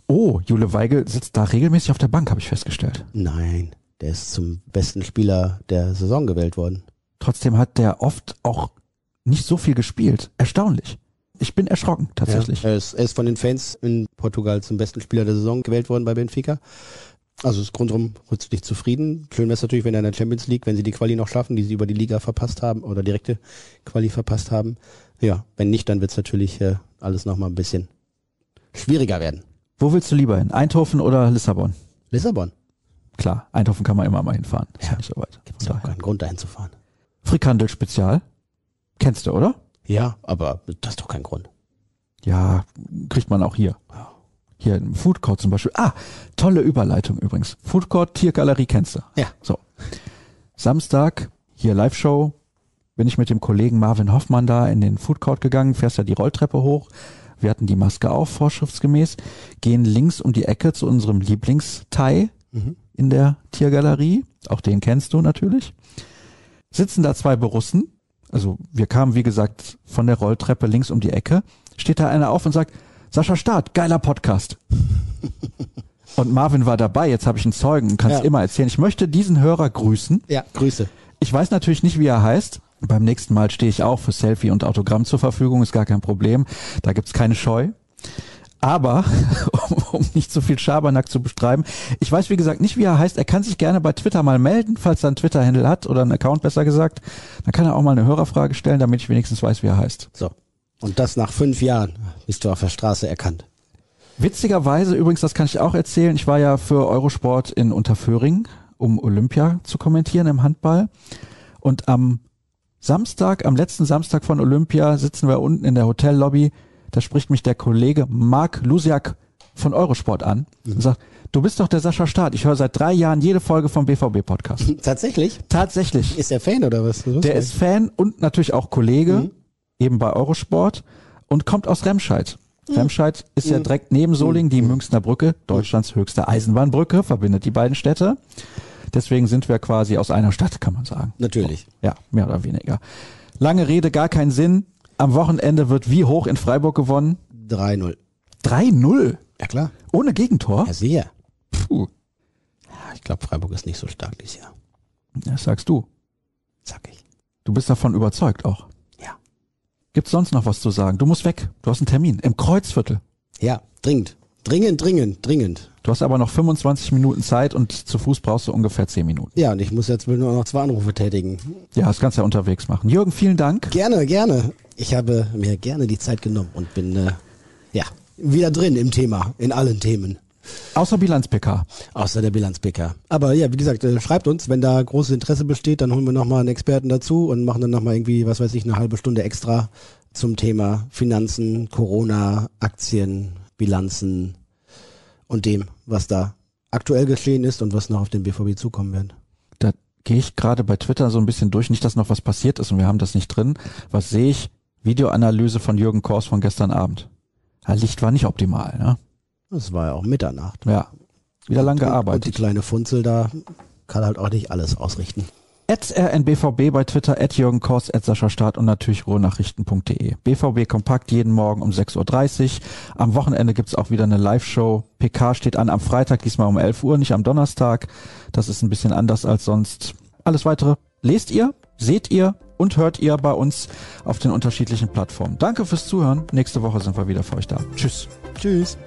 Oh, Jule Weigel sitzt da regelmäßig auf der Bank, habe ich festgestellt.
Nein, der ist zum besten Spieler der Saison gewählt worden.
Trotzdem hat der oft auch nicht so viel gespielt. Erstaunlich. Ich bin erschrocken, tatsächlich.
Ja, er, ist, er ist von den Fans in Portugal zum besten Spieler der Saison gewählt worden bei Benfica. Also ist grundrum rücksichtlich zufrieden. Schön wäre es natürlich, wenn er in der Champions League, wenn sie die Quali noch schaffen, die sie über die Liga verpasst haben oder direkte Quali verpasst haben. Ja, wenn nicht, dann wird es natürlich äh, alles nochmal ein bisschen schwieriger werden.
Wo willst du lieber hin? Eindhoven oder Lissabon?
Lissabon.
Klar, Eindhoven kann man immer mal hinfahren. Ist ja, nicht so weit.
Gibt es auch keinen Grund dahin zu fahren.
Frikandel Spezial. Kennst du, oder?
Ja, aber das ist doch kein Grund.
Ja, kriegt man auch hier.
Ja.
Hier im Food Court zum Beispiel. Ah, tolle Überleitung übrigens. Food Court, Tiergalerie kennst du.
Ja.
So. Samstag, hier Live-Show, bin ich mit dem Kollegen Marvin Hoffmann da in den Food Court gegangen, fährst ja die Rolltreppe hoch. Wir hatten die Maske auf, vorschriftsgemäß, gehen links um die Ecke zu unserem Lieblingstei
Mhm.
in der Tiergalerie. Auch den kennst du natürlich. Sitzen da zwei Borussen. Also wir kamen, wie gesagt, von der Rolltreppe links um die Ecke. Steht da einer auf und sagt, Sascha Staat, geiler Podcast. Und Marvin war dabei, jetzt habe ich einen Zeugen und kann es
Ja.
immer erzählen. Ich möchte diesen Hörer grüßen.
Ja, Grüße.
Ich weiß natürlich nicht, wie er heißt. Beim nächsten Mal stehe ich auch für Selfie und Autogramm zur Verfügung, ist gar kein Problem. Da gibt's keine Scheu. Aber, um, um nicht so viel Schabernack zu bestreiben, ich weiß wie gesagt nicht, wie er heißt. Er kann sich gerne bei Twitter mal melden, falls er einen Twitter-Handle hat oder einen Account besser gesagt. Dann kann er auch mal eine Hörerfrage stellen, damit ich wenigstens weiß, wie er heißt.
So. Und das nach fünf Jahren bist du auf der Straße erkannt.
Witzigerweise, übrigens, das kann ich auch erzählen, ich war ja für Eurosport in Unterföhring, um Olympia zu kommentieren im Handball. Und am Samstag, am letzten Samstag von Olympia, sitzen wir unten in der Hotellobby. Da spricht mich der Kollege Marc Lusiak von Eurosport an und sagt, du bist doch der Sascha Staat. Ich höre seit drei Jahren jede Folge vom BVB-Podcast.
Tatsächlich?
Tatsächlich.
Ist der Fan oder was?
Der ist Fan und natürlich auch Kollege, eben bei Eurosport und kommt aus Remscheid. Remscheid ist ja direkt neben Solingen, die Münchner Brücke, Deutschlands höchste Eisenbahnbrücke, verbindet die beiden Städte. Deswegen sind wir quasi aus einer Stadt, kann man sagen.
Natürlich.
Ja, mehr oder weniger. Lange Rede, gar keinen Sinn. Am Wochenende wird wie hoch in Freiburg gewonnen?
3-0.
3-0.
Ja klar.
Ohne Gegentor?
Ja, sehr.
Puh,
Ja, Ich glaube, Freiburg ist nicht so stark dieses Jahr.
das sagst du.
Sag ich.
Du bist davon überzeugt auch.
Ja.
Gibt's sonst noch was zu sagen? Du musst weg. Du hast einen Termin im Kreuzviertel.
Ja, dringend. Dringend, dringend, dringend.
Du hast aber noch 25 Minuten Zeit und zu Fuß brauchst du ungefähr 10 Minuten.
Ja, und ich muss jetzt nur noch zwei Anrufe tätigen.
Ja, das kannst du ja unterwegs machen. Jürgen, vielen Dank.
Gerne, gerne. Ich habe mir gerne die Zeit genommen und bin äh, ja wieder drin im Thema, in allen Themen.
Außer Bilanz-PK.
Außer der Bilanz-PK. Aber ja, wie gesagt, äh, schreibt uns, wenn da großes Interesse besteht, dann holen wir nochmal einen Experten dazu und machen dann nochmal irgendwie, was weiß ich, eine halbe Stunde extra zum Thema Finanzen, Corona, Aktien, Bilanzen und dem, was da aktuell geschehen ist und was noch auf den BVB zukommen wird.
Da gehe ich gerade bei Twitter so ein bisschen durch. Nicht, dass noch was passiert ist und wir haben das nicht drin. Was sehe ich? Videoanalyse von Jürgen Kors von gestern Abend. Ja, Licht war nicht optimal, ne?
Das war ja auch Mitternacht.
Ja. Wieder lang
Und die
gearbeitet.
kleine Funzel da kann halt auch nicht alles ausrichten.
At rnbvb bei Twitter, at Jürgen Kors, at Sascha Staat und natürlich ruhrnachrichten.de. BVB Kompakt jeden Morgen um 6.30 Uhr. Am Wochenende gibt's auch wieder eine Live-Show. PK steht an am Freitag, diesmal um 11 Uhr, nicht am Donnerstag. Das ist ein bisschen anders als sonst. Alles weitere lest ihr, seht ihr und hört ihr bei uns auf den unterschiedlichen Plattformen. Danke fürs Zuhören. Nächste Woche sind wir wieder für euch da. Tschüss.
Tschüss.